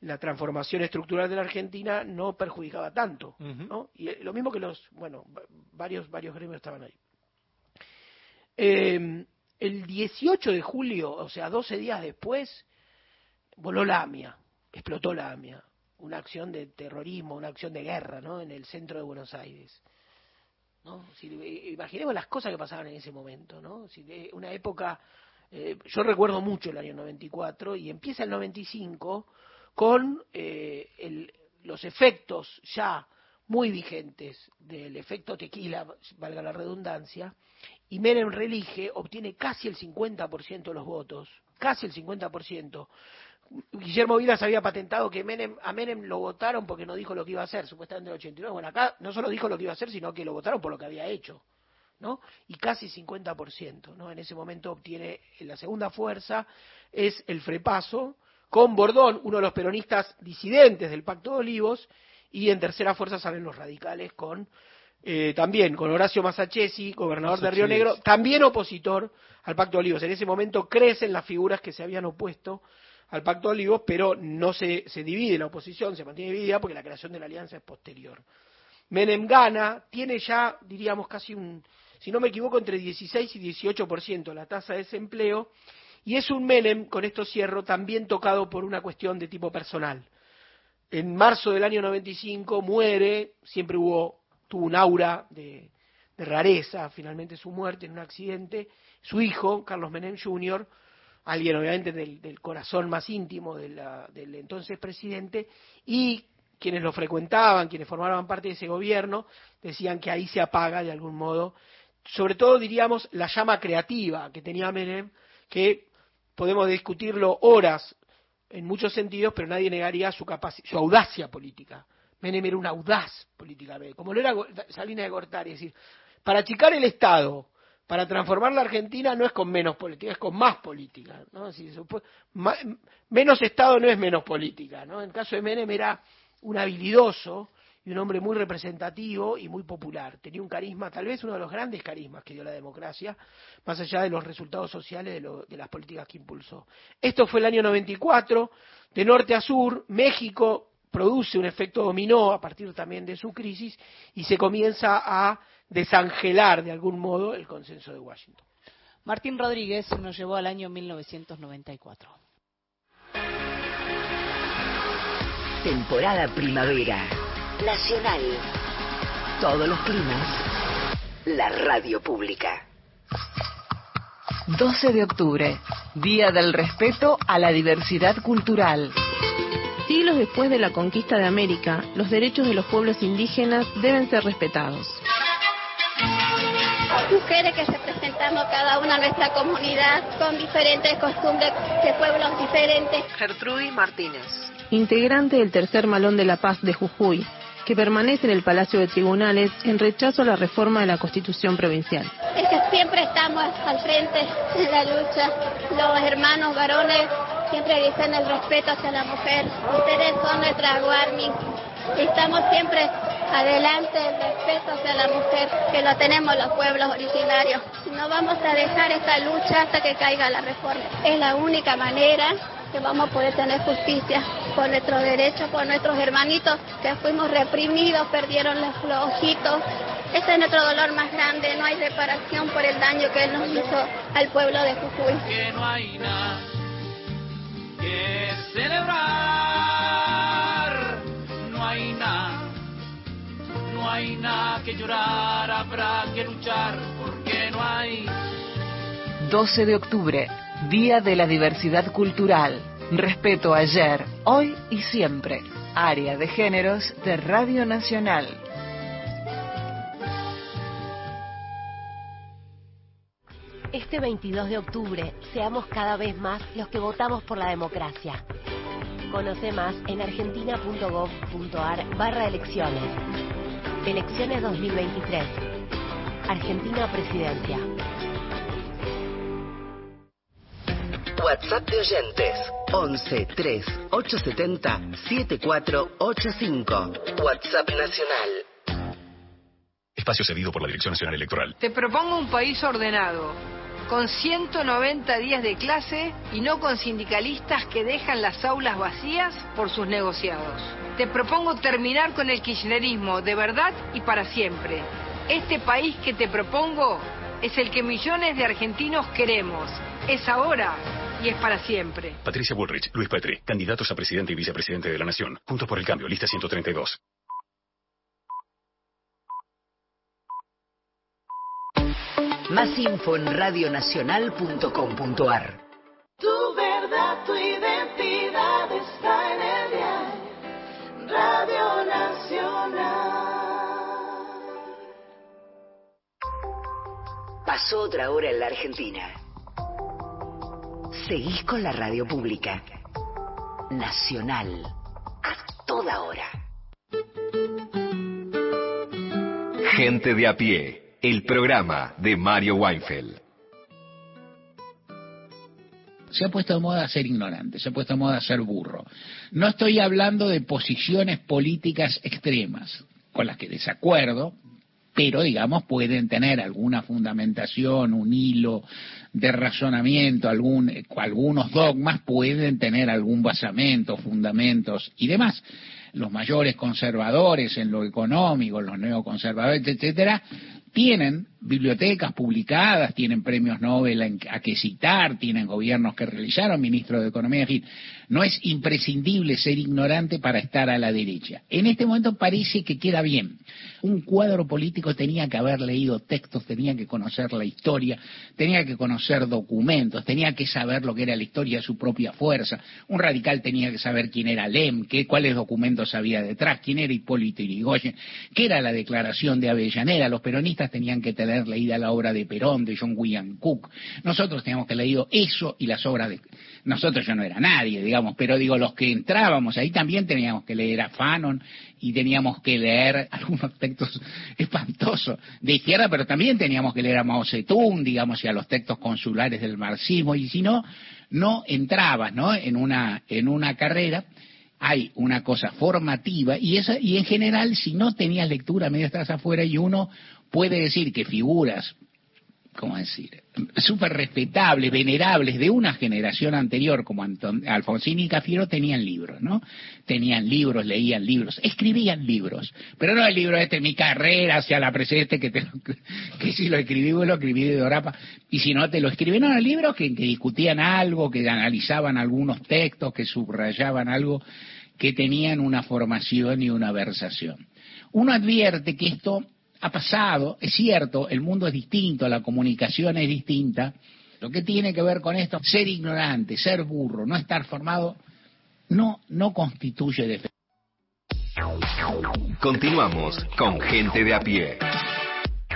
la transformación estructural de la Argentina no perjudicaba tanto, ¿no? Y eh, lo mismo que los, bueno, va- varios, varios gremios estaban ahí. Eh, el 18 de julio, o sea, 12 días después, voló la AMIA, explotó la AMIA, una acción de terrorismo, una acción de guerra, ¿no? En el centro de Buenos Aires. ¿No? Si, eh, imaginemos las cosas que pasaban en ese momento, ¿no? Si de una época, eh, yo recuerdo mucho el año 94 y empieza el 95 con eh, el- los efectos ya muy vigentes del efecto tequila, valga la redundancia, y Menem reelige, obtiene casi el 50% de los votos, casi el 50%. Guillermo Vilas había patentado que Menem, a Menem lo votaron porque no dijo lo que iba a hacer, supuestamente en el 89. Bueno, acá no solo dijo lo que iba a hacer, sino que lo votaron por lo que había hecho. ¿no? Y casi 50%, ¿no? En ese momento obtiene la segunda fuerza, es el Frepaso, con Bordón, uno de los peronistas disidentes del Pacto de Olivos, y en tercera fuerza salen los radicales con eh, también con Horacio Masachesi, gobernador de Río. Negro, también opositor al Pacto de Olivos. En ese momento crecen las figuras que se habían opuesto al Pacto de Olivos, pero no se, se divide la oposición, se mantiene dividida porque la creación de la alianza es posterior. Menem gana, tiene ya, diríamos, casi un, si no me equivoco, entre 16 y 18% la tasa de desempleo, y es un Menem, con esto cierro, también tocado por una cuestión de tipo personal. En marzo del año 95 muere, siempre hubo, tuvo un aura de, de rareza, finalmente su muerte en un accidente, su hijo, Carlos Menem Jr., alguien obviamente del, corazón más íntimo de la- del entonces presidente, y quienes lo frecuentaban, quienes formaban parte de ese gobierno, decían que ahí se apaga de algún modo, sobre todo diríamos la llama creativa que tenía Menem, que podemos discutirlo horas en muchos sentidos, pero nadie negaría su su audacia política. Menem era un audaz políticamente, como lo era Salinas de Gortari, es decir, para achicar el Estado, para transformar la Argentina no es con menos política, es con más política. ¿no? Menos Estado no es menos política. ¿no? En el caso de Menem era un habilidoso y un hombre muy representativo y muy popular. Tenía un carisma, tal vez uno de los grandes carismas que dio la democracia, más allá de los resultados sociales de, lo- de las políticas que impulsó. Esto fue el año 94, de norte a sur, México produce un efecto dominó a partir también de su crisis y se comienza a desangelar de algún modo el consenso de Washington. Martín Rodríguez nos llevó al año 1994. Temporada primavera. Nacional. Todos los climas. La radio pública. 12 de octubre, Día del Respeto a la Diversidad Cultural. Siglos después de la conquista de América, los derechos de los pueblos indígenas deben ser respetados. Mujeres que representamos cada una nuestra comunidad con diferentes costumbres de pueblos diferentes. Gertrudis Martínez. Integrante del tercer Malón de la Paz de Jujuy, que permanece en el Palacio de Tribunales en rechazo a la reforma de la Constitución Provincial. Es que siempre estamos al frente de la lucha. Los hermanos varones siempre dicen el respeto hacia la mujer. Ustedes son nuestra Warming. Estamos siempre adelante del respeto hacia la mujer, que lo tenemos los pueblos originarios. No vamos a dejar esta lucha hasta que caiga la reforma. Es la única manera que vamos a poder tener justicia por nuestros derechos, por nuestros hermanitos que fuimos reprimidos, perdieron los, los ojitos. Ese es nuestro dolor más grande, no hay reparación por el daño que él nos hizo al pueblo de Jujuy. que no hay nada que celebrar, no hay nada que llorar, habrá que luchar porque no hay 12 de octubre, Día de la Diversidad Cultural. Respeto ayer, hoy y siempre. Área de Géneros de Radio Nacional. Este 22 de octubre, seamos cada vez más los que votamos por la democracia. Conoce más en argentina.gov.ar barra elecciones. Elecciones 2023. Argentina Presidencia. WhatsApp de oyentes 11 3 870 7485. WhatsApp nacional. Espacio cedido por la Dirección Nacional Electoral. Te propongo un país ordenado, con 190 días de clase y no con sindicalistas que dejan las aulas vacías por sus negociados. Te propongo terminar con el kirchnerismo de verdad y para siempre. Este país que te propongo es el que millones de argentinos queremos. Es ahora y es para siempre. Patricia Bullrich, Luis Petri, candidatos a presidente y vicepresidente de la Nación. Juntos por el Cambio, lista 132. Más info en radionacional.com.ar. Tu verdad, tu Pasó otra hora en la Argentina. Seguís con la radio pública. Nacional. A toda hora. Gente de a pie, el programa de Mario Weinfeld. Se ha puesto de moda ser ignorante, se ha puesto de moda ser burro. No estoy hablando de posiciones políticas extremas, con las que desacuerdo, pero digamos pueden tener alguna fundamentación, un hilo de razonamiento, algún, algunos dogmas pueden tener algún basamento, fundamentos y demás. Los mayores conservadores en lo económico, los neoconservadores, etcétera, tienen bibliotecas publicadas, tienen premios Nobel a que citar, tienen gobiernos que realizaron, ministros de Economía. No es imprescindible ser ignorante para estar a la derecha. En este momento parece que queda bien. Un cuadro político tenía que haber leído textos, tenía que conocer la historia, tenía que conocer documentos, tenía que saber lo que era la historia de su propia fuerza. Un radical tenía que saber quién era Lem, qué, cuáles documentos había detrás, quién era Hipólito Yrigoyen, qué era la declaración de Avellaneda. Los peronistas tenían que tener haber leído la obra de Perón, de John William Cook. Nosotros teníamos que haber leído eso y las obras de... Nosotros yo no era nadie, digamos, pero digo, los que entrábamos ahí también teníamos que leer a Fanon y teníamos que leer algunos textos espantosos de izquierda, pero también teníamos que leer a Mao Zedong, digamos, y a los textos consulares del marxismo, y si no, no entrabas, ¿no? En una, en una carrera hay una cosa formativa y esa y en general si no tenías lectura medio estás afuera y uno puede decir que figuras ¿cómo decir? súper respetables, venerables de una generación anterior como Anton, Alfonsín y Cafiero tenían libros, ¿no? Tenían libros, leían libros, escribían libros, pero no el libro este, mi carrera hacia la presente, que, te, que si lo escribí, vos lo escribí de Dorapa, y si no te lo escribí, no, libros que, que discutían algo, que analizaban algunos textos, que subrayaban algo, que tenían una formación y una versación. Uno advierte que esto ha pasado, es cierto, el mundo es distinto, la comunicación es distinta. Lo que tiene que ver con esto, ser ignorante, ser burro, no estar formado, no, no constituye defensa. Continuamos con Gente de a pie.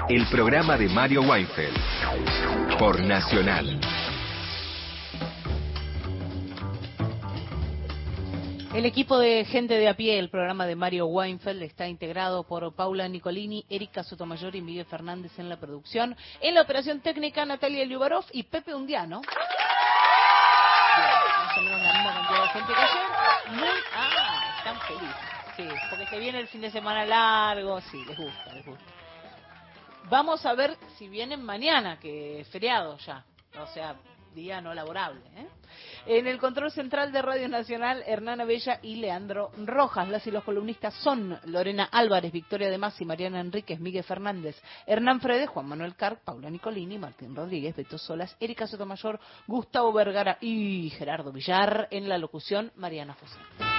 El programa de Mario Weinfeld por Nacional. El equipo de Gente de a pie, el programa de Mario Weinfeld, está integrado por Paula Nicolini, Erika Sotomayor y Miguel Fernández en la producción. En la operación técnica, Natalia Liubarov y Pepe Undiano. Más o menos la misma cantidad de gente que ayer. Muy, ah, están felices. Sí, porque se viene el fin de semana largo. Sí, les gusta, les gusta. Vamos a ver si vienen mañana, que es feriado ya. O sea, día no laborable. ¿eh? En el control central de Radio Nacional, Hernana Bella y Leandro Rojas. Las y los columnistas son Lorena Álvarez, Victoria de Masi, Mariana Enríquez, Miguel Fernández, Hernán Fredes, Juan Manuel Carp, Paula Nicolini, Martín Rodríguez, Beto Solas, Erika Sotomayor, Gustavo Vergara y Gerardo Villar. En la locución, Mariana José.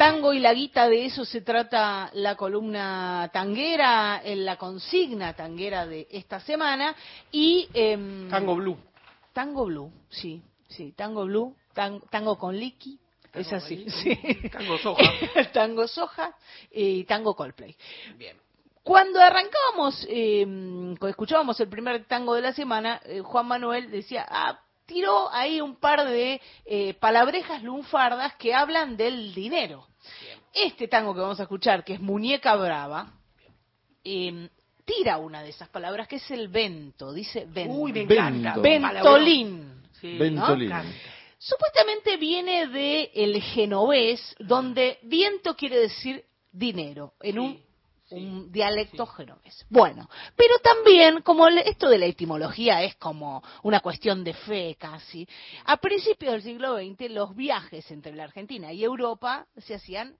Tango y la guita, de eso se trata la columna tanguera, en la consigna tanguera de esta semana. Y. em, Tango Blue. Tango Blue, sí, sí, Tango Blue, tan- tango con Licky, es así, sí. Tango Soja. tango Soja y Tango Coldplay. Bien. Cuando arrancábamos, eh, cuando escuchábamos el primer tango de la semana, eh, Juan Manuel decía, ah, tiró ahí un par de eh, palabrejas lunfardas que hablan del dinero. Este tango que vamos a escuchar, que es Muñeca Brava, eh, tira una de esas palabras, que es el vento, dice vento. Uy, me encanta. Ventolín. Sí, Ventolín. ¿no? Supuestamente viene de el genovés, donde viento quiere decir dinero, en un, un dialecto genovés. Bueno, pero también, como esto de la etimología es como una cuestión de fe casi, a principios del siglo XX los viajes entre la Argentina y Europa se hacían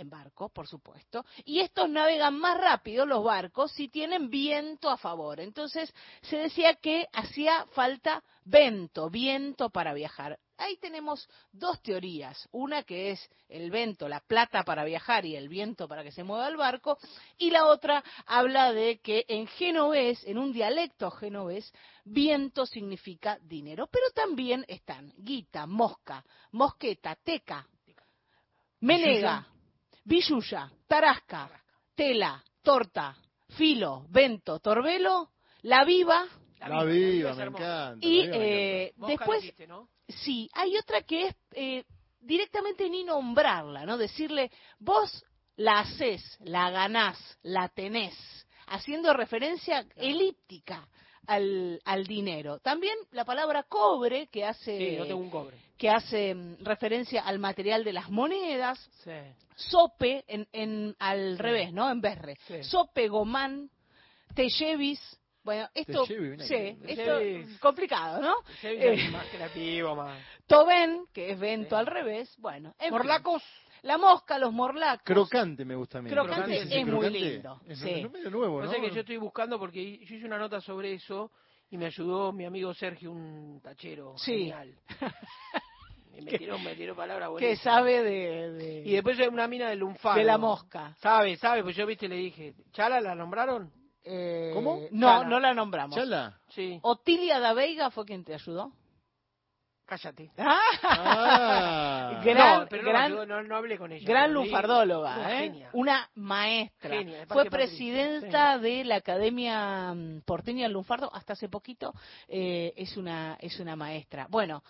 en barco, por supuesto, y estos navegan más rápido, los barcos, si tienen viento a favor. Entonces se decía que hacía falta vento, viento para viajar. Ahí tenemos dos teorías, una que es el vento, la plata para viajar y el viento para que se mueva el barco, y la otra habla de que en genovés, en un dialecto genovés, viento significa dinero, pero también están guita, mosca, mosqueta, teca, menega, billulla, tarasca, tela, torta, filo, vento, torbelo, la viva, La viva, me encanta. y viva eh, después, dijiste, ¿no? sí, hay otra que es eh, directamente ni nombrarla, ¿no? Decirle, vos la haces, la ganás, la tenés, haciendo referencia elíptica al, al dinero. También la palabra cobre, que hace, Sí, no tengo un cobre. que hace mm, referencia al material de las monedas, Sí. sope en, en al revés, ¿no? En berre. Sope, gomán, tellevis. Bueno, esto, mira sí, esto complicado, ¿no? Eh, más creativo, más. Tobén, que es vento al revés, bueno. en. Morlacos. La mosca, los morlacos. Crocante me gusta a mí. Crocante ¿Ese es muy crocante? lindo, Es, sí. medio nuevo, No ¿no? sé que yo estoy buscando porque yo hice una nota sobre eso y me ayudó mi amigo Sergio, un tachero Sí. genial. Y me tiró, me tiró palabras que buenísimas. sabe de, de- Y después hay una mina de lunfardo. de la mosca. Sabe, sabe, pues yo viste le dije, ¿Chala la nombraron? Eh, ¿Cómo? No, Chala. no la nombramos. Chala. Sí. Otilia da Veiga fue quien te ayudó. Cállate. Ah. Gran, no, pero gran, no, no, no hablé con ella. gran pero lunfardóloga, una ¿eh? genia. una maestra. Genia, Fue Patricio, presidenta de la Academia mm, Porteña del Lunfardo hasta hace poquito. eh, es una es una maestra. Bueno.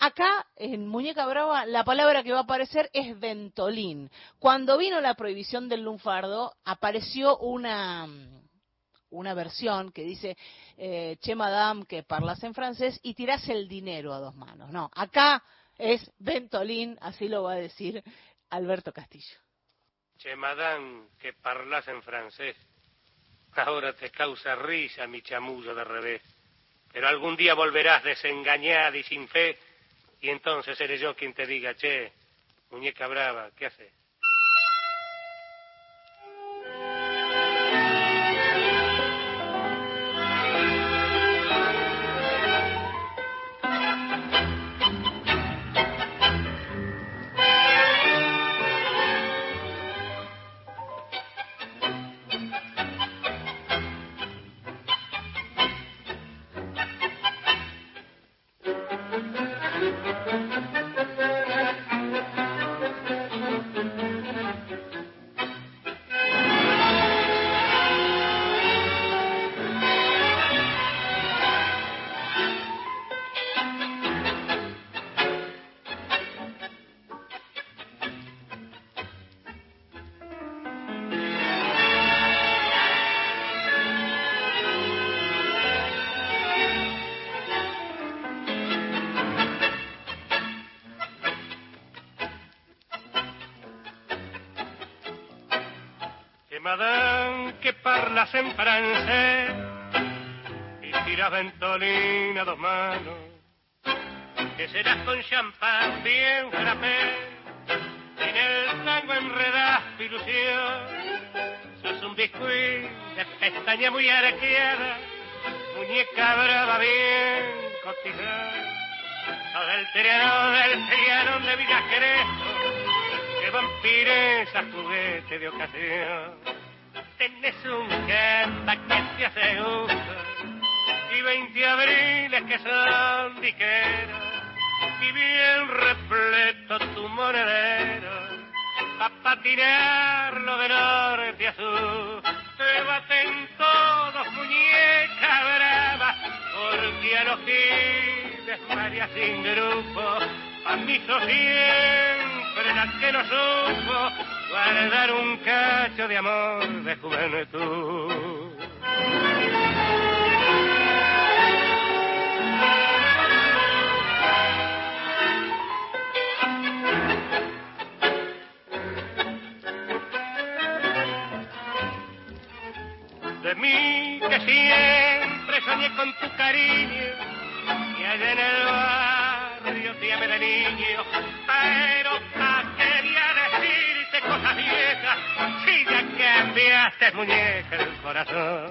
Acá, en Muñeca Brava, la palabra que va a aparecer es ventolín. Cuando vino la prohibición del lunfardo, apareció una, mm, una versión que dice, eh, che madame, que parlas en francés y tirás el dinero a dos manos. No, acá es ventolín, así lo va a decir Alberto Castillo. Che, madame, que parlas en francés. Ahora te causa risa mi chamullo de revés. Pero algún día volverás desengañada y sin fe, y entonces seré yo quien te diga, che, muñeca brava, ¿qué haces? Vampiresa juguete de ocasión. Tenés un gamba que te hace uso y 20 abriles que son diqueros y bien repleto tu monedero pa' patinarlo de norte a sur. Te baten todos muñeca brava porque a los giles María sin grupo a mí sos que no supo guardar un cacho de amor de juventud. De mí que siempre soñé con tu cariño y allá en el barrio llamé de niño, pero muñeca el corazón?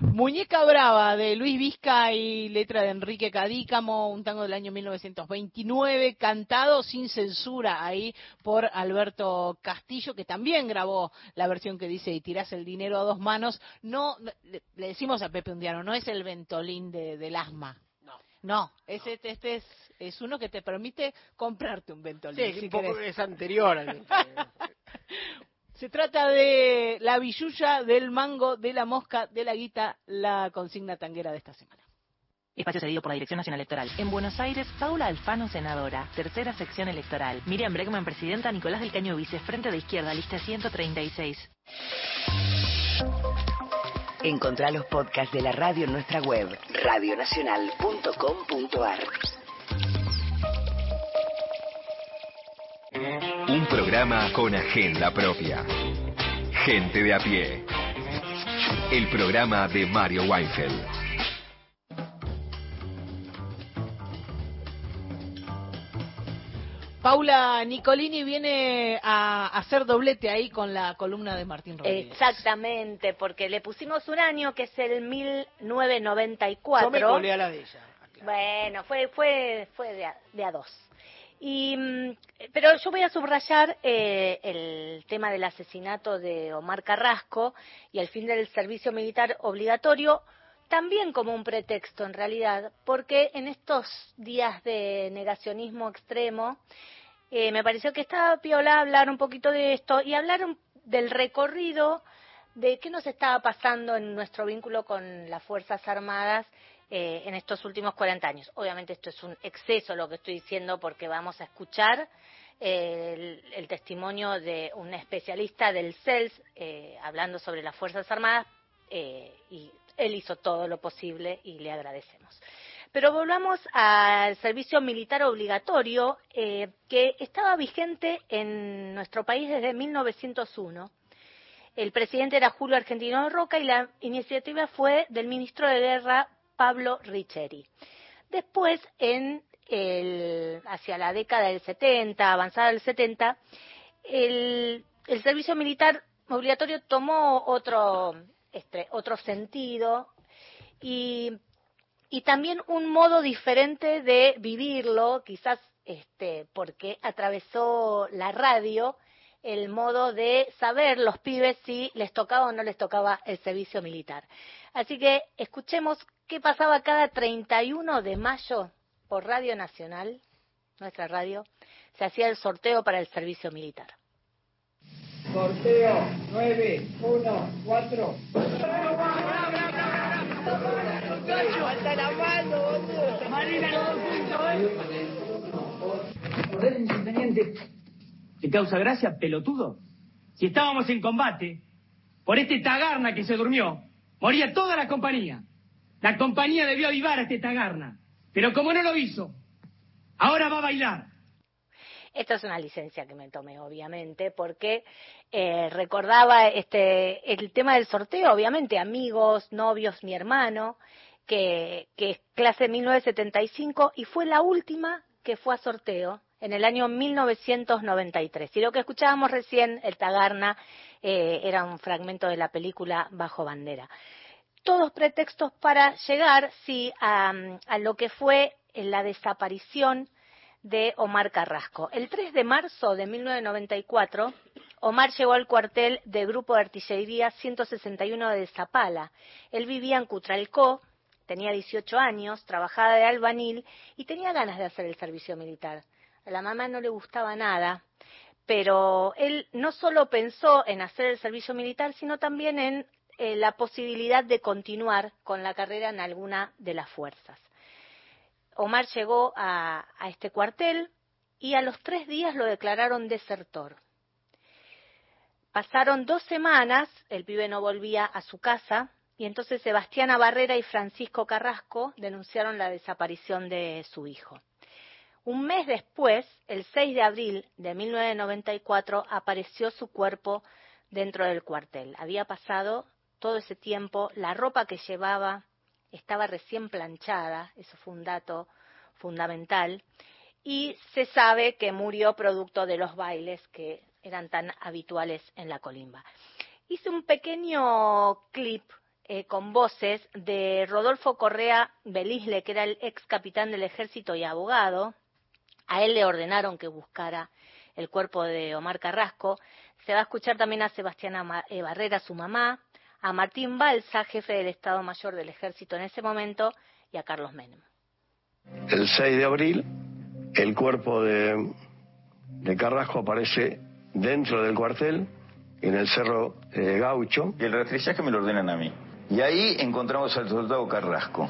Muñeca Brava de Luis Vizca y letra de Enrique Cadícamo, un tango del año 1929, cantado sin censura ahí por Alberto Castillo, que también grabó la versión que dice y tirás el dinero a dos manos. No, le, le decimos a Pepe Undiano, no es el ventolín de, del asma. No. No, es, este, este es, es uno que te permite comprarte un ventolín. Sí, si un poco es anterior al Se trata de la billulla, del mango, de la mosca, de la guita, la consigna tanguera de esta semana. Espacio cedido por la Dirección Nacional Electoral. En Buenos Aires, Paula Alfano, senadora. Tercera sección electoral. Miriam Bregman, presidenta. Nicolás del Caño, vice. Frente de izquierda, lista 136. Encontrá los podcasts de la radio en nuestra web, radionacional.com.ar. Un programa con agenda propia. Gente de a pie. El programa de Mario Weinfeld. Paula Nicolini viene a hacer doblete ahí con la columna de Martín Rodríguez. Exactamente, porque le pusimos un año que es el 1994. Yo me colé a la de ella. Bueno, fue fue fue de a, de a dos. Y, mm, pero yo voy a subrayar eh, el tema del asesinato de Omar Carrasco y el fin del servicio militar obligatorio, también como un pretexto en realidad, porque en estos días de negacionismo extremo, eh, me pareció que estaba piola hablar un poquito de esto y hablar un- del recorrido de qué nos estaba pasando en nuestro vínculo con las Fuerzas Armadas eh, en estos últimos 40 años. Obviamente esto es un exceso lo que estoy diciendo porque vamos a escuchar eh, el, el testimonio de un especialista del CELS eh, hablando sobre las Fuerzas Armadas eh, y él hizo todo lo posible y le agradecemos. Pero volvamos al servicio militar obligatorio eh, que estaba vigente en nuestro país desde 1901. El presidente era Julio Argentino Roca y la iniciativa fue del ministro de Guerra Pablo Richeri. Después, en el, hacia la década del 70, avanzada del 70, el, servicio militar obligatorio tomó otro, este, otro sentido y, y también un modo diferente de vivirlo, quizás este, porque atravesó la radio el modo de saber los pibes si les tocaba o no les tocaba el servicio militar. Así que escuchemos qué pasaba cada 31 de mayo por Radio Nacional, nuestra radio, se hacía el sorteo para el servicio militar. Sorteo 9, 1, 4. Hasta la mano. Marina, los dos juntos, ¿eh? intendente. ¿Te causa gracia, pelotudo? Si estábamos en combate, por este tagarna que se durmió, moría toda la compañía. La compañía debió avivar a este tagarna. Pero como no lo hizo, ahora va a bailar. Esta es una licencia que me tomé, obviamente, porque eh, recordaba este el tema del sorteo, obviamente, amigos, novios, mi hermano, que, que es clase 1975 y fue la última que fue a sorteo en el año 1993. Y lo que escuchábamos recién, el Tagarna, eh, era un fragmento de la película Bajo Bandera. Todos pretextos para llegar, sí, a, a lo que fue la desaparición de Omar Carrasco. El 3 de marzo de 1994, Omar llegó al cuartel del Grupo de Artillería 161 de Zapala. Él vivía en Cutralcó, tenía 18 años, trabajaba de albanil y tenía ganas de hacer el servicio militar. A la mamá no le gustaba nada, pero él no solo pensó en hacer el servicio militar, sino también en eh, la posibilidad de continuar con la carrera en alguna de las fuerzas. Omar llegó a, a este cuartel y a los tres días lo declararon desertor. Pasaron dos semanas, el pibe no volvía a su casa y entonces Sebastiana Barrera y Francisco Carrasco denunciaron la desaparición de su hijo. Un mes después, el 6 de abril de 1994, apareció su cuerpo dentro del cuartel. Había pasado todo ese tiempo, la ropa que llevaba estaba recién planchada, eso fue un dato fundamental, y se sabe que murió producto de los bailes que eran tan habituales en la colimba. Hice un pequeño clip eh, con voces de Rodolfo Correa Belisle, que era el ex capitán del ejército y abogado. A él le ordenaron que buscara el cuerpo de Omar Carrasco. Se va a escuchar también a Sebastiana eh, Barrera, su mamá, a Martín Balsa, jefe del Estado Mayor del Ejército en ese momento, y a Carlos Menem. El 6 de abril, el cuerpo de, de Carrasco aparece dentro del cuartel, en el Cerro eh, Gaucho. Y el rastrillaje me lo ordenan a mí. Y ahí encontramos al soldado Carrasco,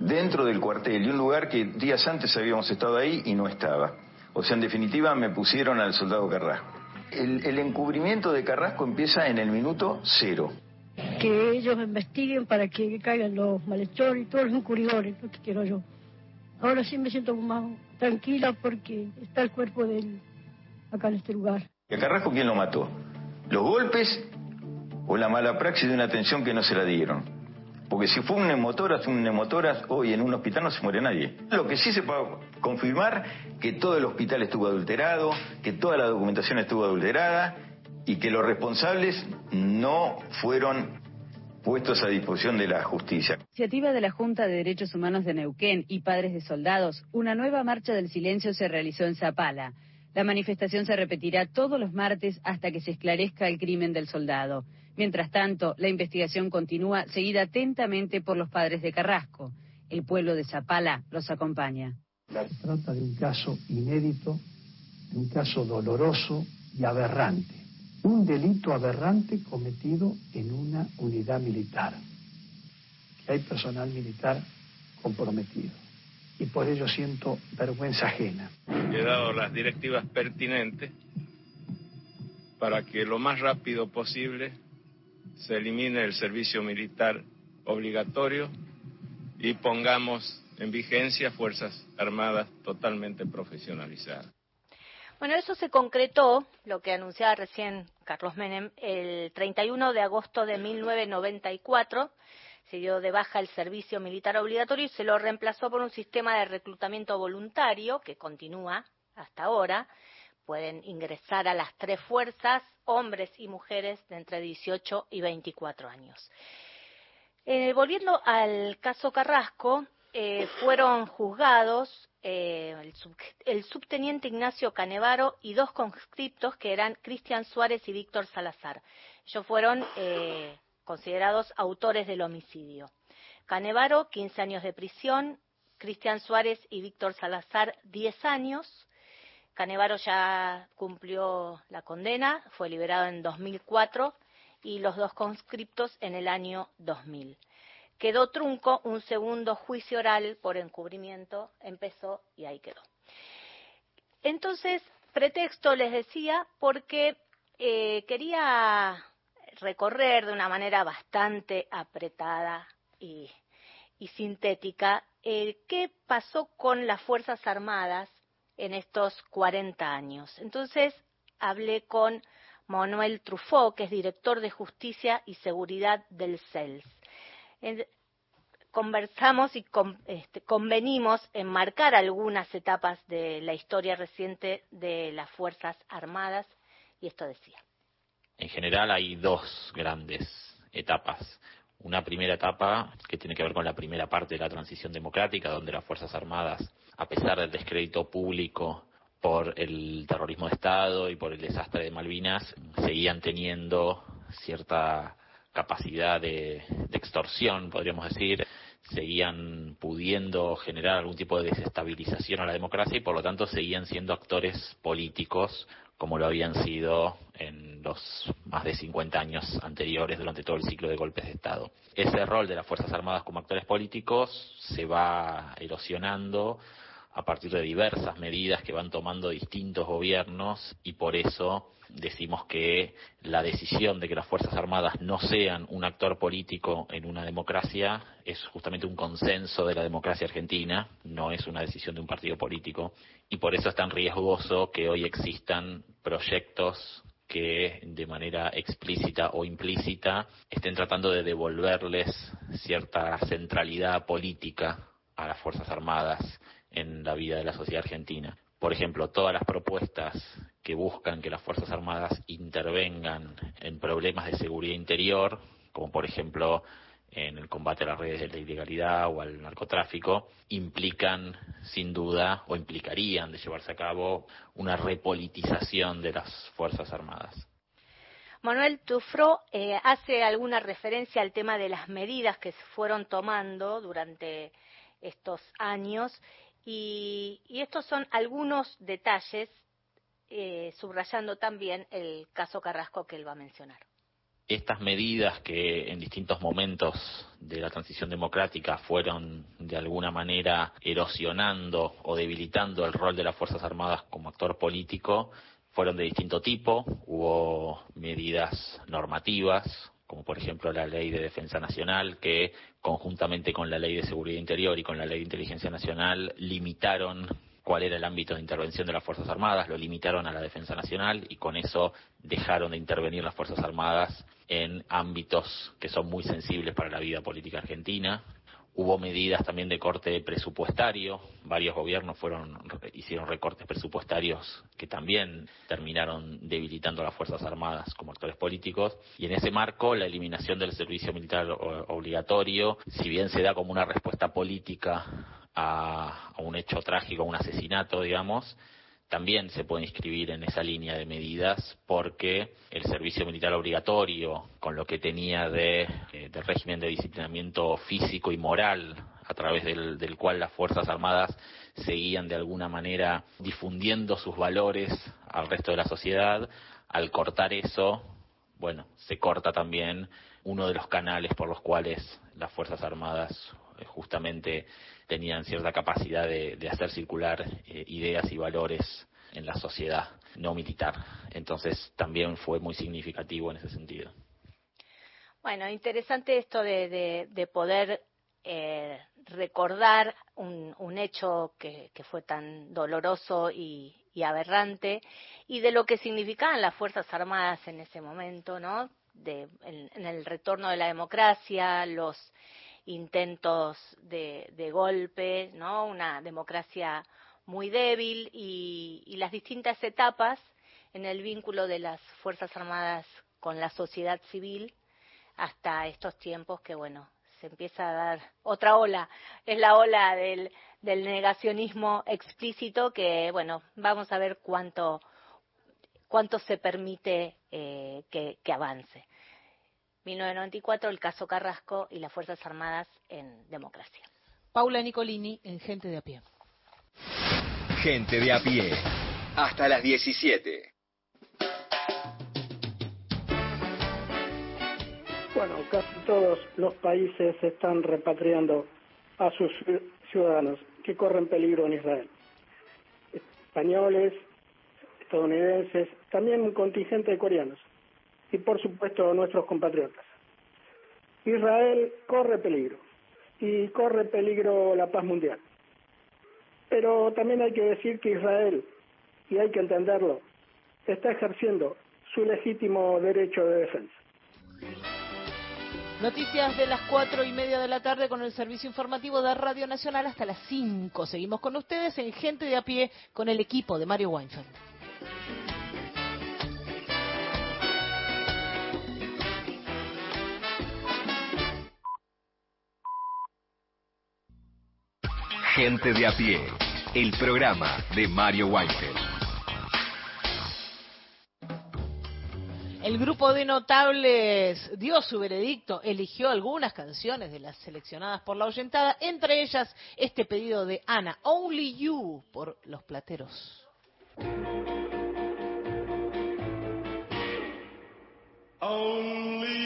dentro del cuartel, y un lugar que días antes habíamos estado ahí y no estaba. O sea, en definitiva, me pusieron al soldado Carrasco. El, el encubrimiento de Carrasco empieza en el minuto cero. Que ellos investiguen para que caigan los malhechores y todos los encubridores, lo que quiero yo. Ahora sí me siento más tranquila porque está el cuerpo de él acá en este lugar. ¿Y a Carrasco quién lo mató? ¿Los golpes o la mala praxis de una atención que no se la dieron? Porque si fue un neumotoras, un neumotoras, hoy en un hospital no se muere nadie. Lo que sí se puede confirmar que todo el hospital estuvo adulterado, que toda la documentación estuvo adulterada y que los responsables no fueron puestos a disposición de la justicia. Iniciativa de la Junta de Derechos Humanos de Neuquén y Padres de Soldados, una nueva marcha del silencio se realizó en Zapala. La manifestación se repetirá todos los martes hasta que se esclarezca el crimen del soldado. Mientras tanto, la investigación continúa, seguida atentamente por los padres de Carrasco. El pueblo de Zapala los acompaña. Se trata de un caso inédito, de un caso doloroso y aberrante. Un delito aberrante cometido en una unidad militar. Que hay personal militar comprometido. Y por ello siento vergüenza ajena. He dado las directivas pertinentes para que lo más rápido posible se elimine el servicio militar obligatorio y pongamos en vigencia Fuerzas Armadas totalmente profesionalizadas. Bueno, eso se concretó, lo que anunciaba recién Carlos Menem, el 31 de agosto de 1994. Se dio de baja el servicio militar obligatorio y se lo reemplazó por un sistema de reclutamiento voluntario que continúa hasta ahora. Pueden ingresar a las tres fuerzas hombres y mujeres de entre 18 y 24 años. Eh, volviendo al caso Carrasco, eh, fueron juzgados eh, el, sub, el, subteniente Ignacio Canevaro y dos conscriptos que eran Cristian Suárez y Víctor Salazar. Ellos fueron eh, considerados autores del homicidio. Canevaro, 15 años de prisión, Cristian Suárez y Víctor Salazar, 10 años. Canevaro ya cumplió la condena, fue liberado en 2004 y los dos conscriptos en el año 2000 quedó trunco un segundo juicio oral por encubrimiento, empezó y ahí quedó. Entonces, pretexto les decía porque eh, quería recorrer de una manera bastante apretada y, sintética eh, qué pasó con las Fuerzas Armadas en estos 40 años. Entonces, hablé con Manuel Truffaut, que es director de Justicia y Seguridad del CELS conversamos y este, convenimos en marcar algunas etapas de la historia reciente de las Fuerzas Armadas y esto decía. En general hay dos grandes etapas. Una primera etapa que tiene que ver con la primera parte de la transición democrática, donde las Fuerzas Armadas, a pesar del descrédito público por el terrorismo de Estado y por el desastre de Malvinas, seguían teniendo cierta capacidad de, extorsión, podríamos decir, seguían pudiendo generar algún tipo de desestabilización a la democracia y por lo tanto seguían siendo actores políticos como lo habían sido en los más de 50 años anteriores durante todo el ciclo de golpes de Estado. Ese rol de las Fuerzas Armadas como actores políticos se va erosionando a partir de diversas medidas que van tomando distintos gobiernos y por eso decimos que la decisión de que las Fuerzas Armadas no sean un actor político en una democracia es justamente un consenso de la democracia argentina, no es una decisión de un partido político, y por eso es tan riesgoso que hoy existan proyectos que de manera explícita o implícita estén tratando de devolverles cierta centralidad política a las Fuerzas Armadas en la vida de la sociedad argentina. Por ejemplo, todas las propuestas que buscan que las Fuerzas Armadas intervengan en problemas de seguridad interior, como por ejemplo en el combate a las redes de la ilegalidad o al narcotráfico, implican sin duda o implicarían de llevarse a cabo una repolitización de las Fuerzas Armadas. Manuel Tufro eh, hace alguna referencia al tema de las medidas que se fueron tomando durante estos años y, estos son algunos detalles eh, subrayando también el caso Carrasco que él va a mencionar. Estas medidas que en distintos momentos de la transición democrática fueron de alguna manera erosionando o debilitando el rol de las Fuerzas Armadas como actor político fueron de distinto tipo. Hubo medidas normativas, como por ejemplo la Ley de Defensa Nacional, que conjuntamente con la Ley de Seguridad Interior y con la Ley de Inteligencia Nacional limitaron cuál era el ámbito de intervención de las Fuerzas Armadas, lo limitaron a la defensa nacional y con eso dejaron de intervenir las Fuerzas Armadas en ámbitos que son muy sensibles para la vida política argentina. Hubo medidas también de corte presupuestario, varios gobiernos fueron hicieron recortes presupuestarios que también terminaron debilitando a las Fuerzas Armadas como actores políticos. Y en ese marco la eliminación del servicio militar obligatorio, si bien se da como una respuesta política a, un hecho trágico, a un asesinato, digamos, también se puede inscribir en esa línea de medidas porque el servicio militar obligatorio, con lo que tenía de, eh, de régimen de disciplinamiento físico y moral, a través del, del cual las Fuerzas Armadas seguían de alguna manera difundiendo sus valores al resto de la sociedad, al cortar eso, bueno, se corta también uno de los canales por los cuales las Fuerzas Armadas eh, justamente tenían cierta capacidad de, hacer circular eh, ideas y valores en la sociedad no militar. Entonces también fue muy significativo en ese sentido. Bueno, interesante esto de, de, de poder eh, recordar un, un hecho que, fue tan doloroso y, aberrante y de lo que significaban las Fuerzas Armadas en ese momento, ¿no? De, en el retorno de la democracia, los intentos de, golpe, ¿no? Una democracia muy débil y, y, las distintas etapas en el vínculo de las Fuerzas Armadas con la sociedad civil hasta estos tiempos que, bueno, se empieza a dar otra ola, es la ola del, del negacionismo explícito que, bueno, vamos a ver cuánto, cuánto se permite eh, que avance. 1994, el caso Carrasco y las Fuerzas Armadas en democracia. Paula Nicolini en Gente de a pie. Gente de a pie. Hasta las 17. Bueno, casi todos los países están repatriando a sus ciudadanos que corren peligro en Israel. Españoles, estadounidenses, también un contingente de coreanos y por supuesto nuestros compatriotas. Israel corre peligro y corre peligro la paz mundial. Pero también hay que decir que Israel, y hay que entenderlo, está ejerciendo su legítimo derecho de defensa. Noticias de las cuatro y media de la tarde con el servicio informativo de Radio Nacional hasta las cinco. Seguimos con ustedes en Gente de a pie con el equipo de Mario Weinfeld. Gente de a pie, el programa de Mario Weinfeld. El grupo de notables dio su veredicto, eligió algunas canciones de las seleccionadas por la oyentada, entre ellas este pedido de Ana, Only You, por Los Plateros. Only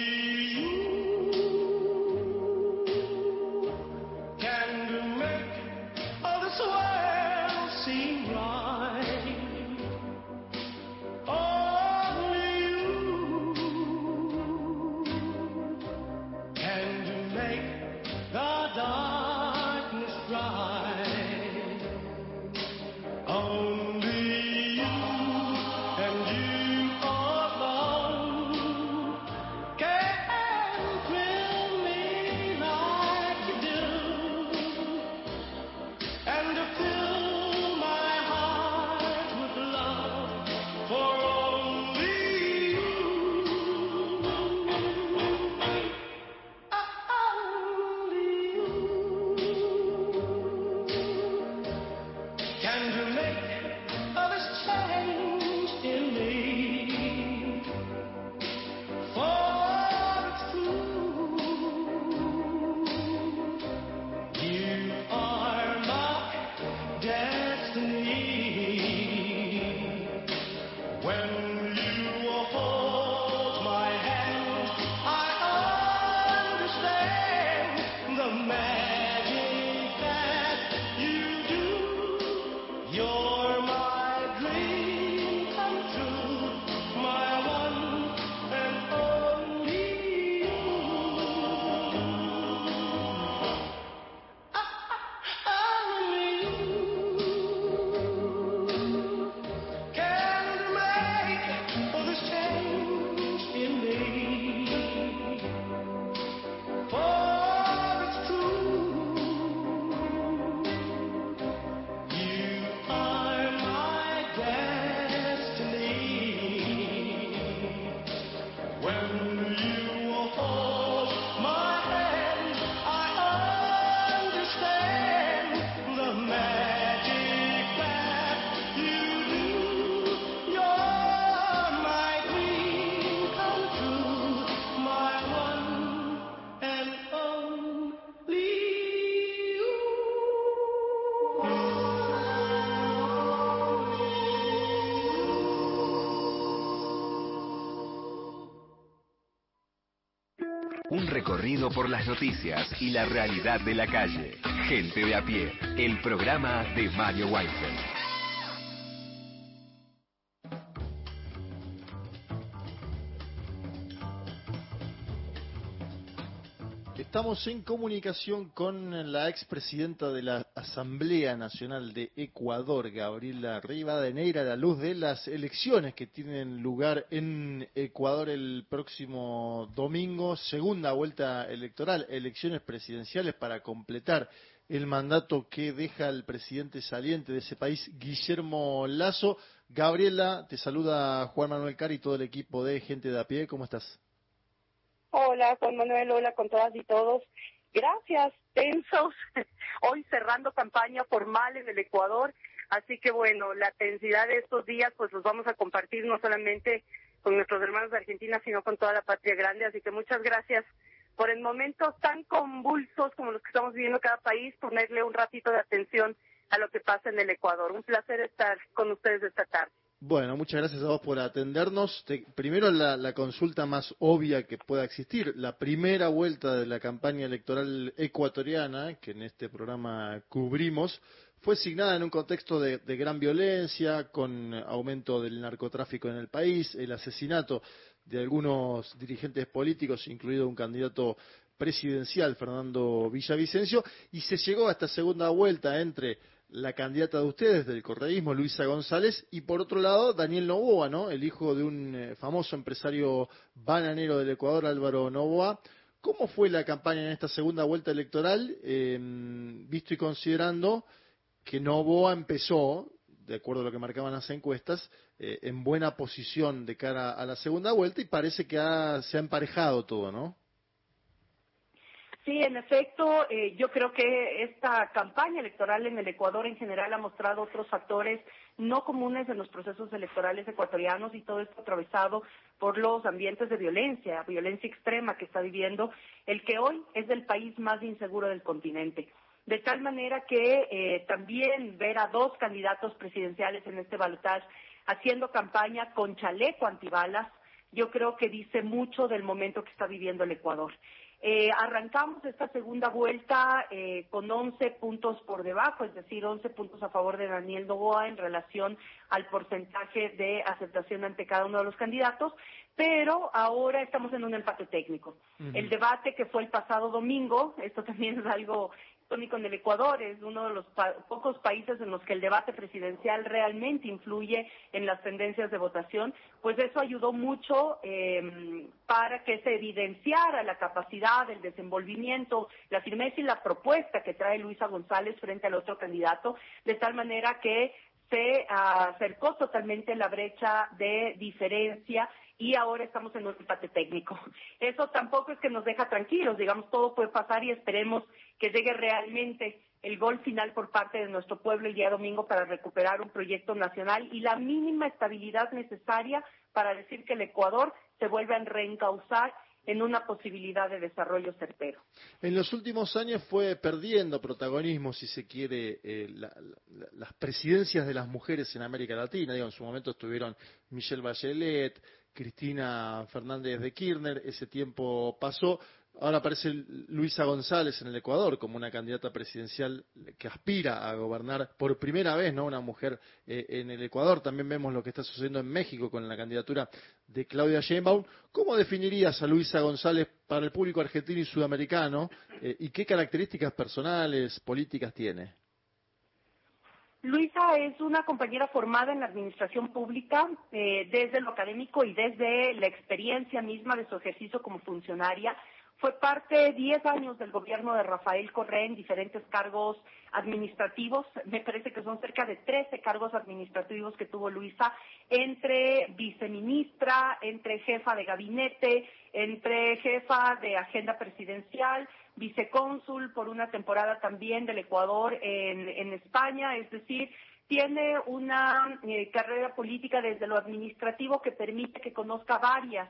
recorrido por las noticias y la realidad de la calle. Gente de a pie. El programa de Mario Weinfeld. Estamos en comunicación con la expresidenta de la Asamblea Nacional de Ecuador, Gabriela Rivadeneira, a la luz de las elecciones que tienen lugar en Ecuador el próximo domingo, segunda vuelta electoral, elecciones presidenciales para completar el mandato que deja el presidente saliente de ese país, Guillermo Lazo. Gabriela, te saluda Juan Manuel Cari y todo el equipo de Gente de a pie. ¿Cómo estás? Hola, Juan Manuel, hola con todas y todos. Gracias, tensos. Hoy cerrando campaña formal en el Ecuador. Así que bueno, la tensidad de estos días pues los vamos a compartir no solamente con nuestros hermanos de Argentina, sino con toda la patria grande. Así que muchas gracias por en momentos tan convulsos como los que estamos viviendo cada país, ponerle un ratito de atención a lo que pasa en el Ecuador. Un placer estar con ustedes esta tarde. Bueno, muchas gracias a vos por atendernos. primero la, consulta más obvia que pueda existir. La primera vuelta de la campaña electoral ecuatoriana, que en este programa cubrimos, fue signada en un contexto de, gran violencia, con aumento del narcotráfico en el país, el asesinato de algunos dirigentes políticos, incluido un candidato presidencial, Fernando Villavicencio, y se llegó a esta segunda vuelta entre la candidata de ustedes del correísmo, Luisa González, y por otro lado, Daniel Novoa, ¿no? El hijo de un eh, famoso empresario bananero del Ecuador, Álvaro Novoa. ¿Cómo fue la campaña en esta segunda vuelta electoral, em, visto y considerando que Novoa empezó, de acuerdo a lo que marcaban las encuestas, eh, en buena posición de cara a la segunda vuelta y parece que se ha emparejado todo, ¿no? Sí, en efecto, eh, yo creo que esta campaña electoral en el Ecuador en general ha mostrado otros factores no comunes en los procesos electorales ecuatorianos y todo esto atravesado por los ambientes de violencia, violencia extrema que está viviendo el que hoy es el país más inseguro del continente. De tal manera que eh, también ver a dos candidatos presidenciales en este balotaje haciendo campaña con chaleco antibalas, yo creo que dice mucho del momento que está viviendo el Ecuador. Eh, arrancamos esta segunda vuelta eh, con 11 puntos por debajo, es decir, 11 puntos a favor de Daniel Novoa en relación al porcentaje de aceptación ante cada uno de los candidatos, pero ahora estamos en un empate técnico. El debate que fue el pasado domingo, esto también es algo tónico en el Ecuador, es uno de los pocos países en los que el debate presidencial realmente influye en las tendencias de votación, pues eso ayudó mucho eh, para que se evidenciara la capacidad, el desenvolvimiento, la firmeza y la propuesta que trae Luisa González frente al otro candidato, de tal manera que se acercó totalmente la brecha de diferencia y ahora estamos en un empate técnico. Eso tampoco es que nos deja tranquilos, digamos, todo puede pasar y esperemos que llegue realmente el gol final por parte de nuestro pueblo el día domingo para recuperar un proyecto nacional y la mínima estabilidad necesaria para decir que el Ecuador se vuelve a reencauzar en una posibilidad de desarrollo certero. En los últimos años fue perdiendo protagonismo, si se quiere, eh, las presidencias de las mujeres en América Latina. Digo, en su momento estuvieron Michelle Bachelet, Cristina Fernández de Kirchner, ese tiempo pasó. Ahora aparece Luisa González en el Ecuador como una candidata presidencial que aspira a gobernar por primera vez, ¿no? Una mujer eh, en el Ecuador. También vemos lo que está sucediendo en México con la candidatura de Claudia Sheinbaum. ¿Cómo definirías a Luisa González para el público argentino y sudamericano eh, y qué características personales, políticas tiene? Luisa es una compañera formada en la administración pública eh, desde lo académico y desde la experiencia misma de su ejercicio como funcionaria. Fue parte 10 años del gobierno de Rafael Correa en diferentes cargos administrativos. Me parece que son cerca de 13 cargos administrativos que tuvo Luisa, entre viceministra, entre jefa de gabinete, entre jefa de agenda presidencial, vicecónsul por una temporada también del Ecuador en, España. Es decir, tiene una eh, carrera política desde lo administrativo que permite que conozca varias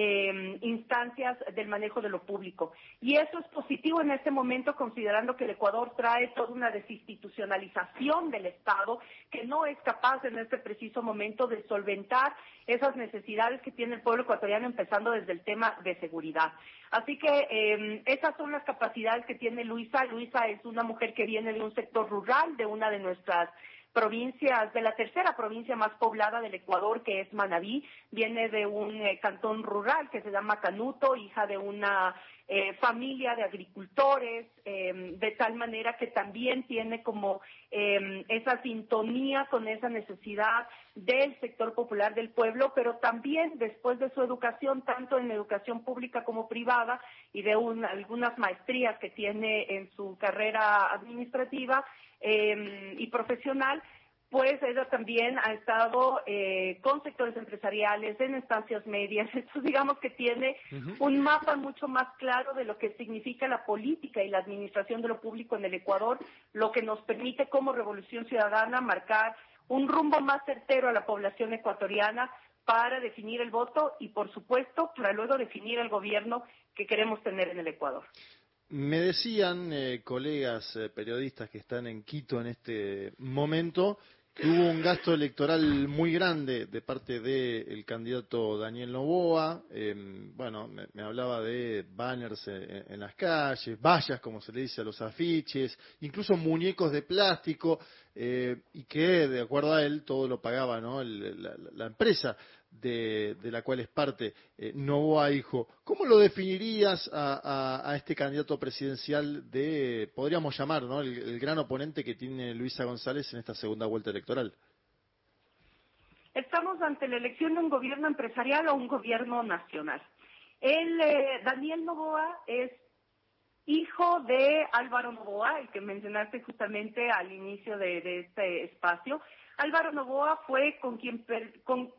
eh, instancias del manejo de lo público. Y eso es positivo en este momento, considerando que el Ecuador trae toda una desinstitucionalización del Estado que no es capaz en este preciso momento de solventar esas necesidades que tiene el pueblo ecuatoriano, empezando desde el tema de seguridad. Así que eh, esas son las capacidades que tiene Luisa. Luisa es una mujer que viene de un sector rural, de una de nuestras provincias, de la tercera provincia más poblada del Ecuador, que es Manabí, viene de un eh, cantón rural que se llama Canuto, hija de una eh, familia de agricultores, eh, de tal manera que también tiene como eh, esa sintonía con esa necesidad del sector popular del pueblo, pero también después de su educación, tanto en educación pública como privada, y de un- algunas maestrías que tiene en su carrera administrativa eh, y profesional, pues ella también ha estado eh, con sectores empresariales, en instancias medias. Entonces, digamos que tiene un mapa mucho más claro de lo que significa la política y la administración de lo público en el Ecuador, lo que nos permite como Revolución Ciudadana marcar un rumbo más certero a la población ecuatoriana para definir el voto y, por supuesto, para luego definir el gobierno que queremos tener en el Ecuador. Me decían eh, colegas eh, periodistas que están en Quito en este momento que hubo un gasto electoral muy grande de parte del candidato Daniel Novoa. eh, bueno, me, hablaba de banners en, las calles, vallas, como se le dice a los afiches, incluso muñecos de plástico, eh, y que, de acuerdo a él, todo lo pagaba ¿no? El- la- la empresa de, la cual es parte, eh, Novoa Hijo. ¿Cómo lo definirías a, este candidato presidencial de, podríamos llamar, ¿no? el, gran oponente que tiene Luisa González en esta segunda vuelta electoral? Estamos ante la elección de un gobierno empresarial o un gobierno nacional. El, eh, Daniel Novoa es hijo de Álvaro Novoa, el que mencionaste justamente al inicio de, este espacio. Álvaro Novoa fue con quien con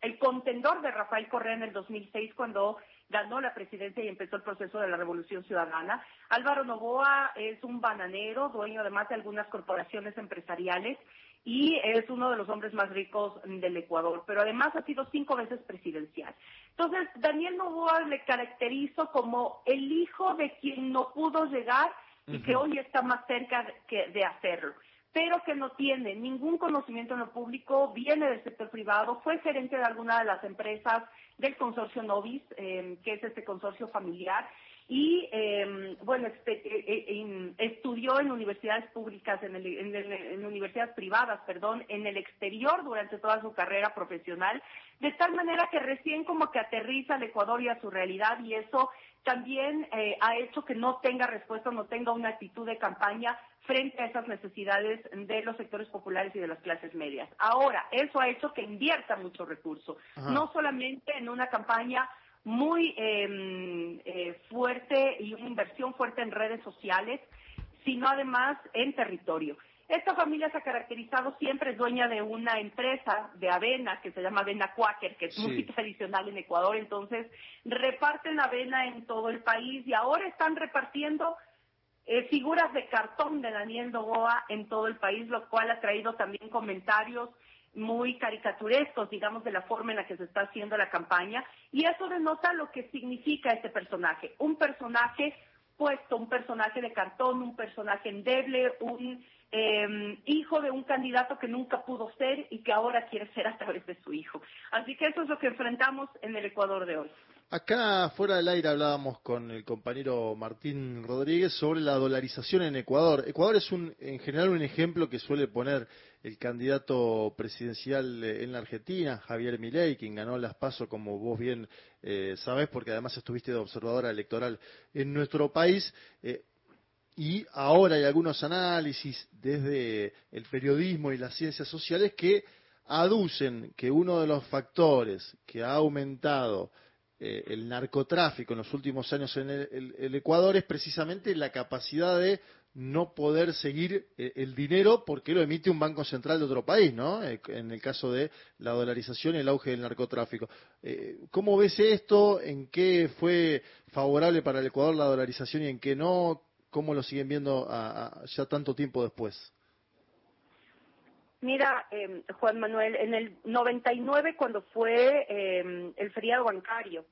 el contendor de Rafael Correa en el 2006 cuando ganó la presidencia y empezó el proceso de la Revolución Ciudadana. Álvaro Novoa es un bananero, dueño además de algunas corporaciones empresariales y es uno de los hombres más ricos del Ecuador, pero además ha sido cinco veces presidencial. Entonces, Daniel Novoa le caracterizo como el hijo de quien no pudo llegar y que hoy está más cerca que- de hacerlo pero que no tiene ningún conocimiento en lo público, viene del sector privado, fue gerente de alguna de las empresas del consorcio Novis, eh, que es este consorcio familiar, y eh, bueno, eh, eh, en- estudió en universidades públicas, en, el- en el- en universidades privadas, perdón, en el exterior durante toda su carrera profesional, de tal manera que recién como que aterriza al Ecuador y a su realidad, y eso también eh, ha hecho que no tenga respuesta, no tenga una actitud de campaña frente a esas necesidades de los sectores populares y de las clases medias. Ahora, eso ha hecho que invierta mucho recurso, Ajá. no solamente en una campaña muy eh, eh, fuerte y una inversión fuerte en redes sociales, sino además en territorio. Esta familia se ha caracterizado siempre, es dueña de una empresa de avena que se llama Avena Quaker, que es muy tradicional en Ecuador, entonces reparten avena en todo el país y ahora están repartiendo eh, figuras de cartón de Daniel Novoa en todo el país, lo cual ha traído también comentarios muy caricaturescos, digamos, de la forma en la que se está haciendo la campaña. Y eso denota lo que significa este personaje. Un personaje puesto, un personaje de cartón, un personaje endeble, un eh, hijo de un candidato que nunca pudo ser y que ahora quiere ser a través de su hijo. Así que eso es lo que enfrentamos en el Ecuador de hoy. Acá fuera del aire hablábamos con el compañero Martín Rodríguez sobre la dolarización en Ecuador. Ecuador es un, en general un ejemplo que suele poner el candidato presidencial eh, en la Argentina, Javier Milei, quien ganó las PASO, como vos bien eh, sabés, porque además estuviste de observadora electoral en nuestro país. Eh, y ahora hay algunos análisis desde el periodismo y las ciencias sociales que aducen que uno de los factores que ha aumentado eh, el narcotráfico en los últimos años en el, Ecuador es precisamente la capacidad de no poder seguir eh, el dinero porque lo emite un banco central de otro país, ¿no? Eh, en el caso de la dolarización y el auge del narcotráfico. ¿Cómo ves esto? ¿En qué fue favorable para el Ecuador la dolarización y en qué no? ¿Cómo lo siguen viendo a- ya tanto tiempo después? Mira, eh, Juan Manuel, en el 99 cuando fue eh, el feriado bancario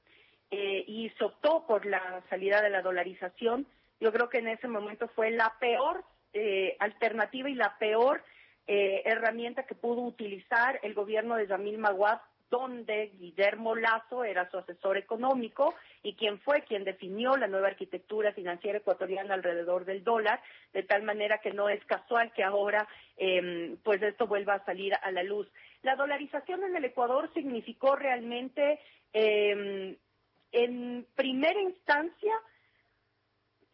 eh, y se optó por la salida de la dolarización, yo creo que en ese momento fue la peor eh, alternativa y la peor eh, herramienta que pudo utilizar el gobierno de Yamil Maguad donde Guillermo Lazo era su asesor económico y quien fue quien definió la nueva arquitectura financiera ecuatoriana alrededor del dólar, de tal manera que no es casual que ahora eh, pues esto vuelva a salir a la luz. La dolarización en el Ecuador significó realmente eh, en primera instancia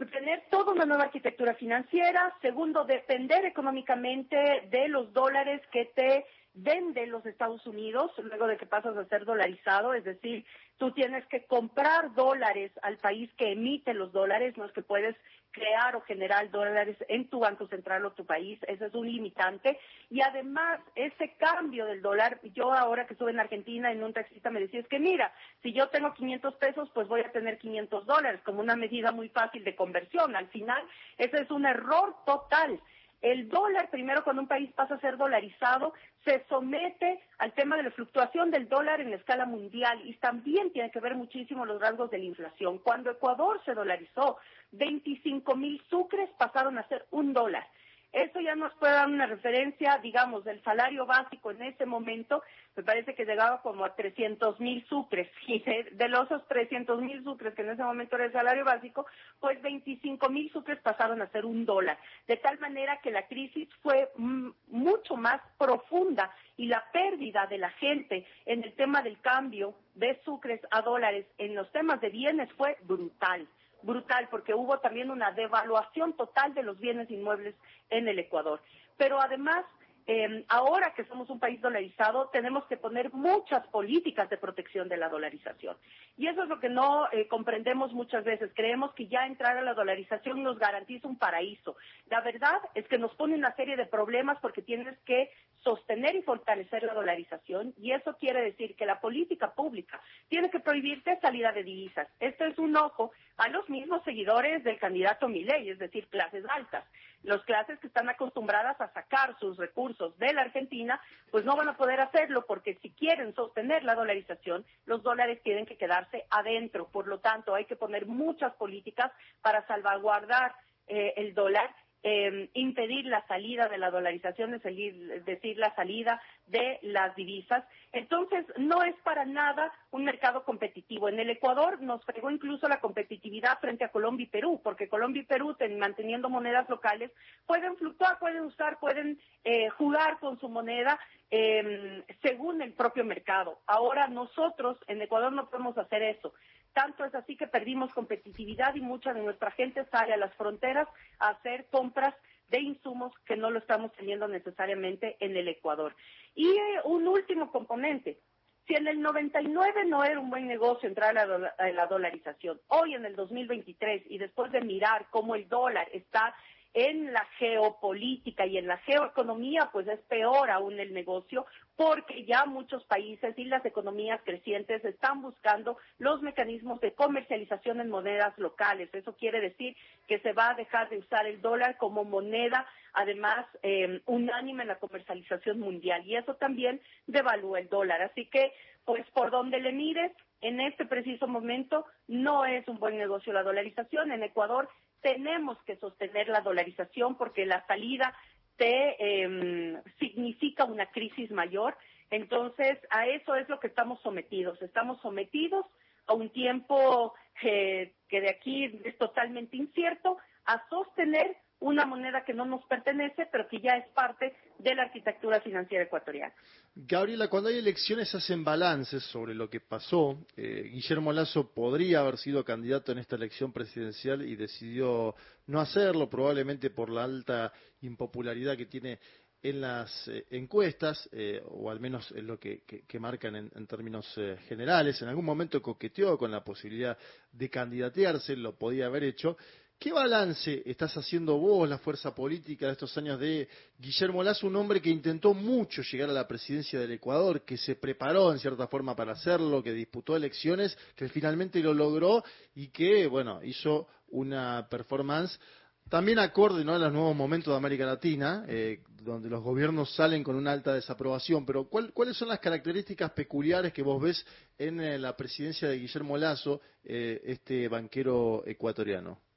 tener toda una nueva arquitectura financiera, segundo, depender económicamente de los dólares que te vende los Estados Unidos luego de que pasas a ser dolarizado, es decir, tú tienes que comprar dólares al país que emite los dólares, no es que puedes crear o generar dólares en tu banco central o tu país, ese es un limitante. Y además, ese cambio del dólar, yo ahora que estuve en Argentina, en un taxista me decía, es que mira, si yo tengo 500 pesos, pues voy a tener 500 dólares, como una medida muy fácil de conversión. Al final, ese es un error total. El dólar, primero cuando un país pasa a ser dolarizado, se somete al tema de la fluctuación del dólar en la escala mundial y también tiene que ver muchísimo los rasgos de la inflación. Cuando Ecuador se dolarizó, 25 mil sucres pasaron a ser un dólar. Eso ya nos puede dar una referencia, digamos, del salario básico en ese momento, me parece que llegaba como a 300 mil sucres. Y de, los 300 mil sucres, que en ese momento era el salario básico, pues 25 mil sucres pasaron a ser un dólar. De tal manera que la crisis fue mucho más profunda y la pérdida de la gente en el tema del cambio de sucres a dólares en los temas de bienes fue brutal brutal porque hubo también una devaluación total de los bienes inmuebles en el Ecuador. Pero además, eh, ahora que somos un país dolarizado, tenemos que poner muchas políticas de protección de la dolarización. Y eso es lo que no eh, comprendemos muchas veces. Creemos que ya entrar a la dolarización nos garantiza un paraíso. La verdad es que nos pone una serie de problemas porque tienes que sostener y fortalecer la dolarización y eso quiere decir que la política pública tiene que prohibirte salida de divisas. Esto es un ojo a los mismos seguidores del candidato Milei, es decir, clases altas. Los clases que están acostumbradas a sacar sus recursos de la Argentina, pues no van a poder hacerlo porque si quieren sostener la dolarización, los dólares tienen que quedarse adentro. Por lo tanto, hay que poner muchas políticas para salvaguardar eh, el dólar eh, impedir la salida de la dolarización, es decir, la salida de las divisas. Entonces, no es para nada un mercado competitivo. En el Ecuador nos fregó incluso la competitividad frente a Colombia y Perú, porque Colombia y Perú, manteniendo monedas locales, pueden fluctuar, pueden usar, pueden eh, jugar con su moneda eh, según el propio mercado. Ahora nosotros en Ecuador no podemos hacer eso. Tanto es así que perdimos competitividad y mucha de nuestra gente sale a las fronteras a hacer compras de insumos que no lo estamos teniendo necesariamente en el Ecuador. Y eh, un último componente. Si en el 99 no era un buen negocio entrar a la, a la dolarización, hoy en el 2023 y después de mirar cómo el dólar está en la geopolítica y en la geoeconomía, pues es peor aún el negocio, porque ya muchos países y las economías crecientes están buscando los mecanismos de comercialización en monedas locales. Eso quiere decir que se va a dejar de usar el dólar como moneda, además, eh, unánime en la comercialización mundial. Y eso también devalúa el dólar. Así que, pues, por donde le mires, en este preciso momento no es un buen negocio la dolarización. En Ecuador tenemos que sostener la dolarización porque la salida te em, significa una crisis mayor. Entonces, a eso es lo que estamos sometidos. Estamos sometidos a un tiempo eh, que de aquí es totalmente incierto, a sostener una moneda que no nos pertenece, pero que ya es parte de la arquitectura financiera ecuatoriana. Gabriela, cuando hay elecciones hacen balances sobre lo que pasó. Eh, Guillermo Lazo podría haber sido candidato en esta elección presidencial y decidió no hacerlo, probablemente por la alta impopularidad que tiene en las eh, encuestas, eh, o al menos en lo que, marcan en, términos generales. En algún momento coqueteó con la posibilidad de candidatearse, lo podía haber hecho, ¿Qué balance estás haciendo vos, la fuerza política de estos años de Guillermo Lazo, un hombre que intentó mucho llegar a la presidencia del Ecuador, que se preparó en cierta forma para hacerlo, que disputó elecciones, que finalmente lo logró y que, bueno, hizo una performance También acorde ¿no? a los nuevos momentos de América Latina, eh, donde los gobiernos salen con una alta desaprobación, pero ¿cuál- ¿cuáles son las características peculiares que vos ves en eh, la presidencia de Guillermo Lazo, eh, este banquero ecuatoriano?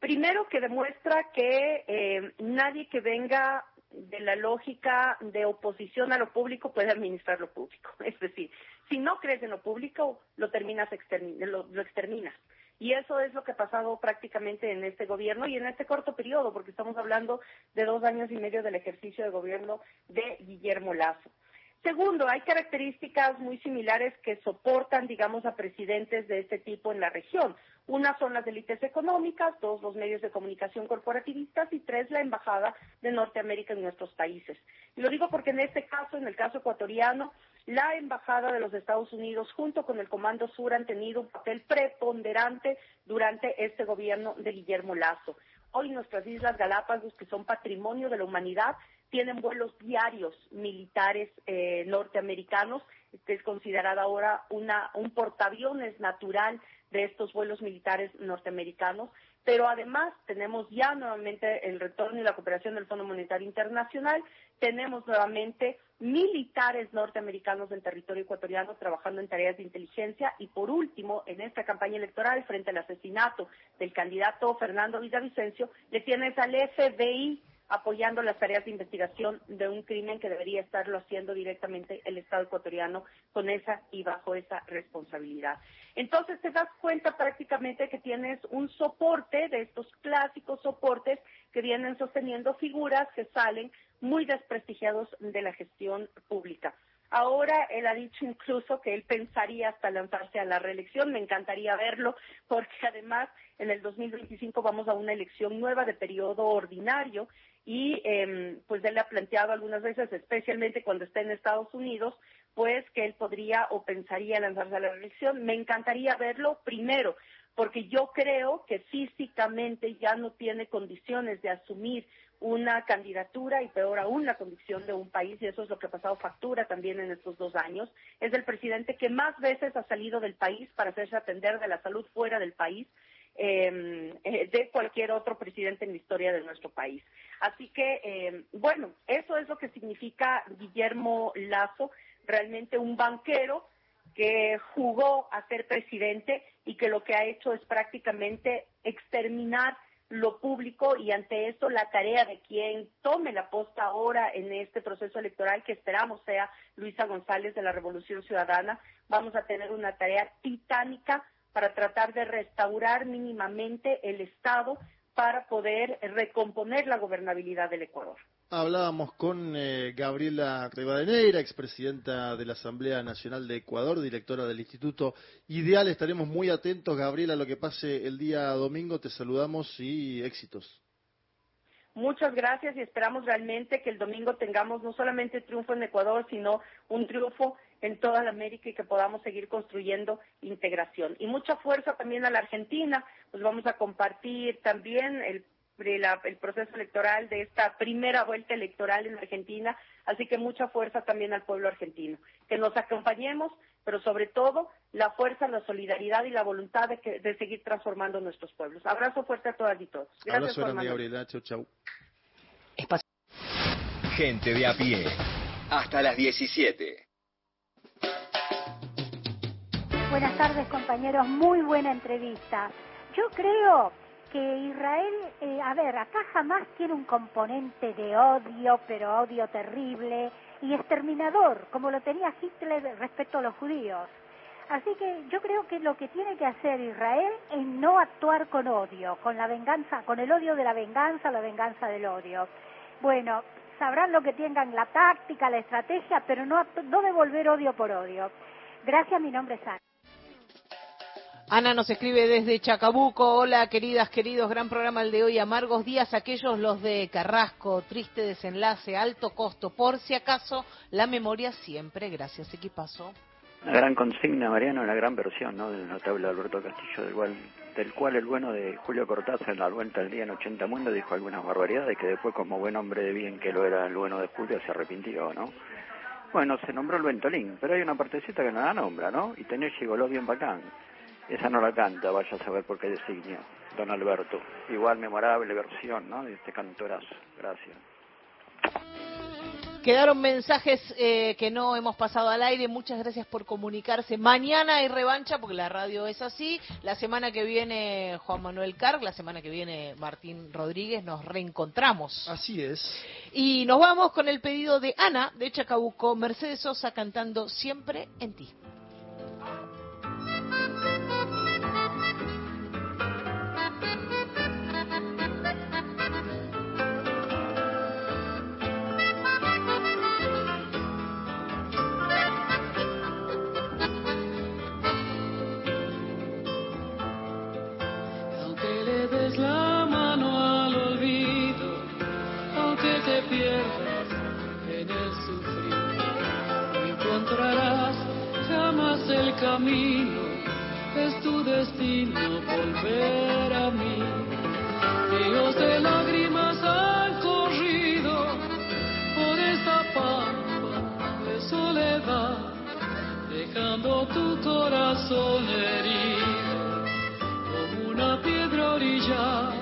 Primero que demuestra que eh, nadie que venga de la lógica de oposición a lo público puede administrar lo público. Es decir, si no crees en lo público, lo terminas extermi- lo, lo exterminas. Y eso es lo que ha pasado prácticamente en este gobierno y en este corto periodo, porque estamos hablando de dos años y medio del ejercicio de gobierno de Guillermo Lazo. Segundo, hay características muy similares que soportan, digamos, a presidentes de este tipo en la región. Una son las élites económicas, dos, los medios de comunicación corporativistas y tres, la embajada de Norteamérica en nuestros países. Y lo digo porque en este caso, en el caso ecuatoriano, la embajada de los Estados Unidos junto con el Comando Sur han tenido un papel preponderante durante este gobierno de Guillermo Lazo. Hoy nuestras Islas Galápagos, que son patrimonio de la humanidad, tienen vuelos diarios militares eh, norteamericanos, que es considerada ahora una, un portaaviones natural de estos vuelos militares norteamericanos. Pero además tenemos ya nuevamente el retorno y la cooperación del Fondo Monetario Internacional, tenemos nuevamente militares norteamericanos en territorio ecuatoriano trabajando en tareas de inteligencia y por último, en esta campaña electoral frente al asesinato del candidato Fernando Villavicencio, le tienes al FBI apoyando las tareas de investigación de un crimen que debería estarlo haciendo directamente el Estado ecuatoriano con esa y bajo esa responsabilidad. Entonces te das cuenta prácticamente que tienes un soporte de estos clásicos soportes que vienen sosteniendo figuras que salen muy desprestigiados de la gestión pública. Ahora él ha dicho incluso que él pensaría hasta lanzarse a la reelección. Me encantaría verlo porque además en el 2025 vamos a una elección nueva de periodo ordinario y eh, pues él ha planteado algunas veces, especialmente cuando está en Estados Unidos, pues que él podría o pensaría lanzarse a la reelección. Me encantaría verlo primero porque yo creo que físicamente ya no tiene condiciones de asumir una candidatura y peor aún la condición de un país, y eso es lo que ha pasado factura también en estos dos años. Es el presidente que más veces ha salido del país para hacerse atender de la salud fuera del país. Eh, eh, de cualquier otro presidente en la historia de nuestro país. Así que, eh, bueno, eso es lo que significa Guillermo Lazo, realmente un banquero que jugó a ser presidente y que lo que ha hecho es prácticamente exterminar lo público y ante esto la tarea de quien tome la posta ahora en este proceso electoral que esperamos sea Luisa González de la Revolución Ciudadana, vamos a tener una tarea titánica para tratar de restaurar mínimamente el Estado para poder recomponer la gobernabilidad del Ecuador. Hablábamos con eh, Gabriela Rivadeneira, expresidenta de la Asamblea Nacional de Ecuador, directora del Instituto Ideal. Estaremos muy atentos, Gabriela, a lo que pase el día domingo. Te saludamos y éxitos. Muchas gracias y esperamos realmente que el domingo tengamos no solamente triunfo en Ecuador, sino un triunfo en toda la América y que podamos seguir construyendo integración. Y mucha fuerza también a la Argentina, pues vamos a compartir también el, la- el proceso electoral de esta primera vuelta electoral en Argentina, así que mucha fuerza también al pueblo argentino. Que nos acompañemos, pero sobre todo la fuerza, la solidaridad y la voluntad de, que- de seguir transformando nuestros pueblos. Abrazo fuerte a todas y todos. Gracias, Abrazo Juan grande. Gabriela. Chau, chau. Gente de a pie. Hasta las 17. Buenas tardes compañeros, muy buena entrevista. Yo creo que Israel, eh, a ver, acá jamás tiene un componente de odio, pero odio terrible y exterminador, como lo tenía Hitler respecto a los judíos. Así que yo creo que lo que tiene que hacer Israel es no actuar con odio, con la venganza, con el odio de la venganza, la venganza del odio. Bueno, sabrán lo que tengan, la táctica, la estrategia, pero no, no devolver odio por odio. Gracias, mi nombre es Ana. Ana nos escribe desde Chacabuco. Hola, queridas, queridos, gran programa el de hoy. Amargos días aquellos los de Carrasco. Triste desenlace, alto costo. Por si acaso, la memoria siempre. Gracias, equipazo. Una gran consigna, Mariano, una gran versión ¿no? del notable Alberto Castillo, del cual, el bueno de Julio Cortázar en la vuelta del día en 80 Mundo dijo algunas barbaridades que después, como buen hombre de bien que lo era el bueno de Julio, se arrepintió, ¿no? Bueno, se nombró el Ventolín, pero hay una partecita que no la nombra, ¿no? Y tenés llegó bien bacán. Esa no la canta, vaya a saber por qué designio. don Alberto. Igual memorable versión, ¿no? De este cantorazo. Gracias. Quedaron mensajes eh, que no hemos pasado al aire. Muchas gracias por comunicarse. Mañana hay revancha porque la radio es así. La semana que viene Juan Manuel Carg, la semana que viene Martín Rodríguez. Nos reencontramos. Así es. Y nos vamos con el pedido de Ana de Chacabuco, Mercedes Sosa cantando Siempre en ti. camino, es tu destino volver a mí. Ríos de lágrimas han corrido por esta pampa de soledad, dejando tu corazón herido como una piedra orillada.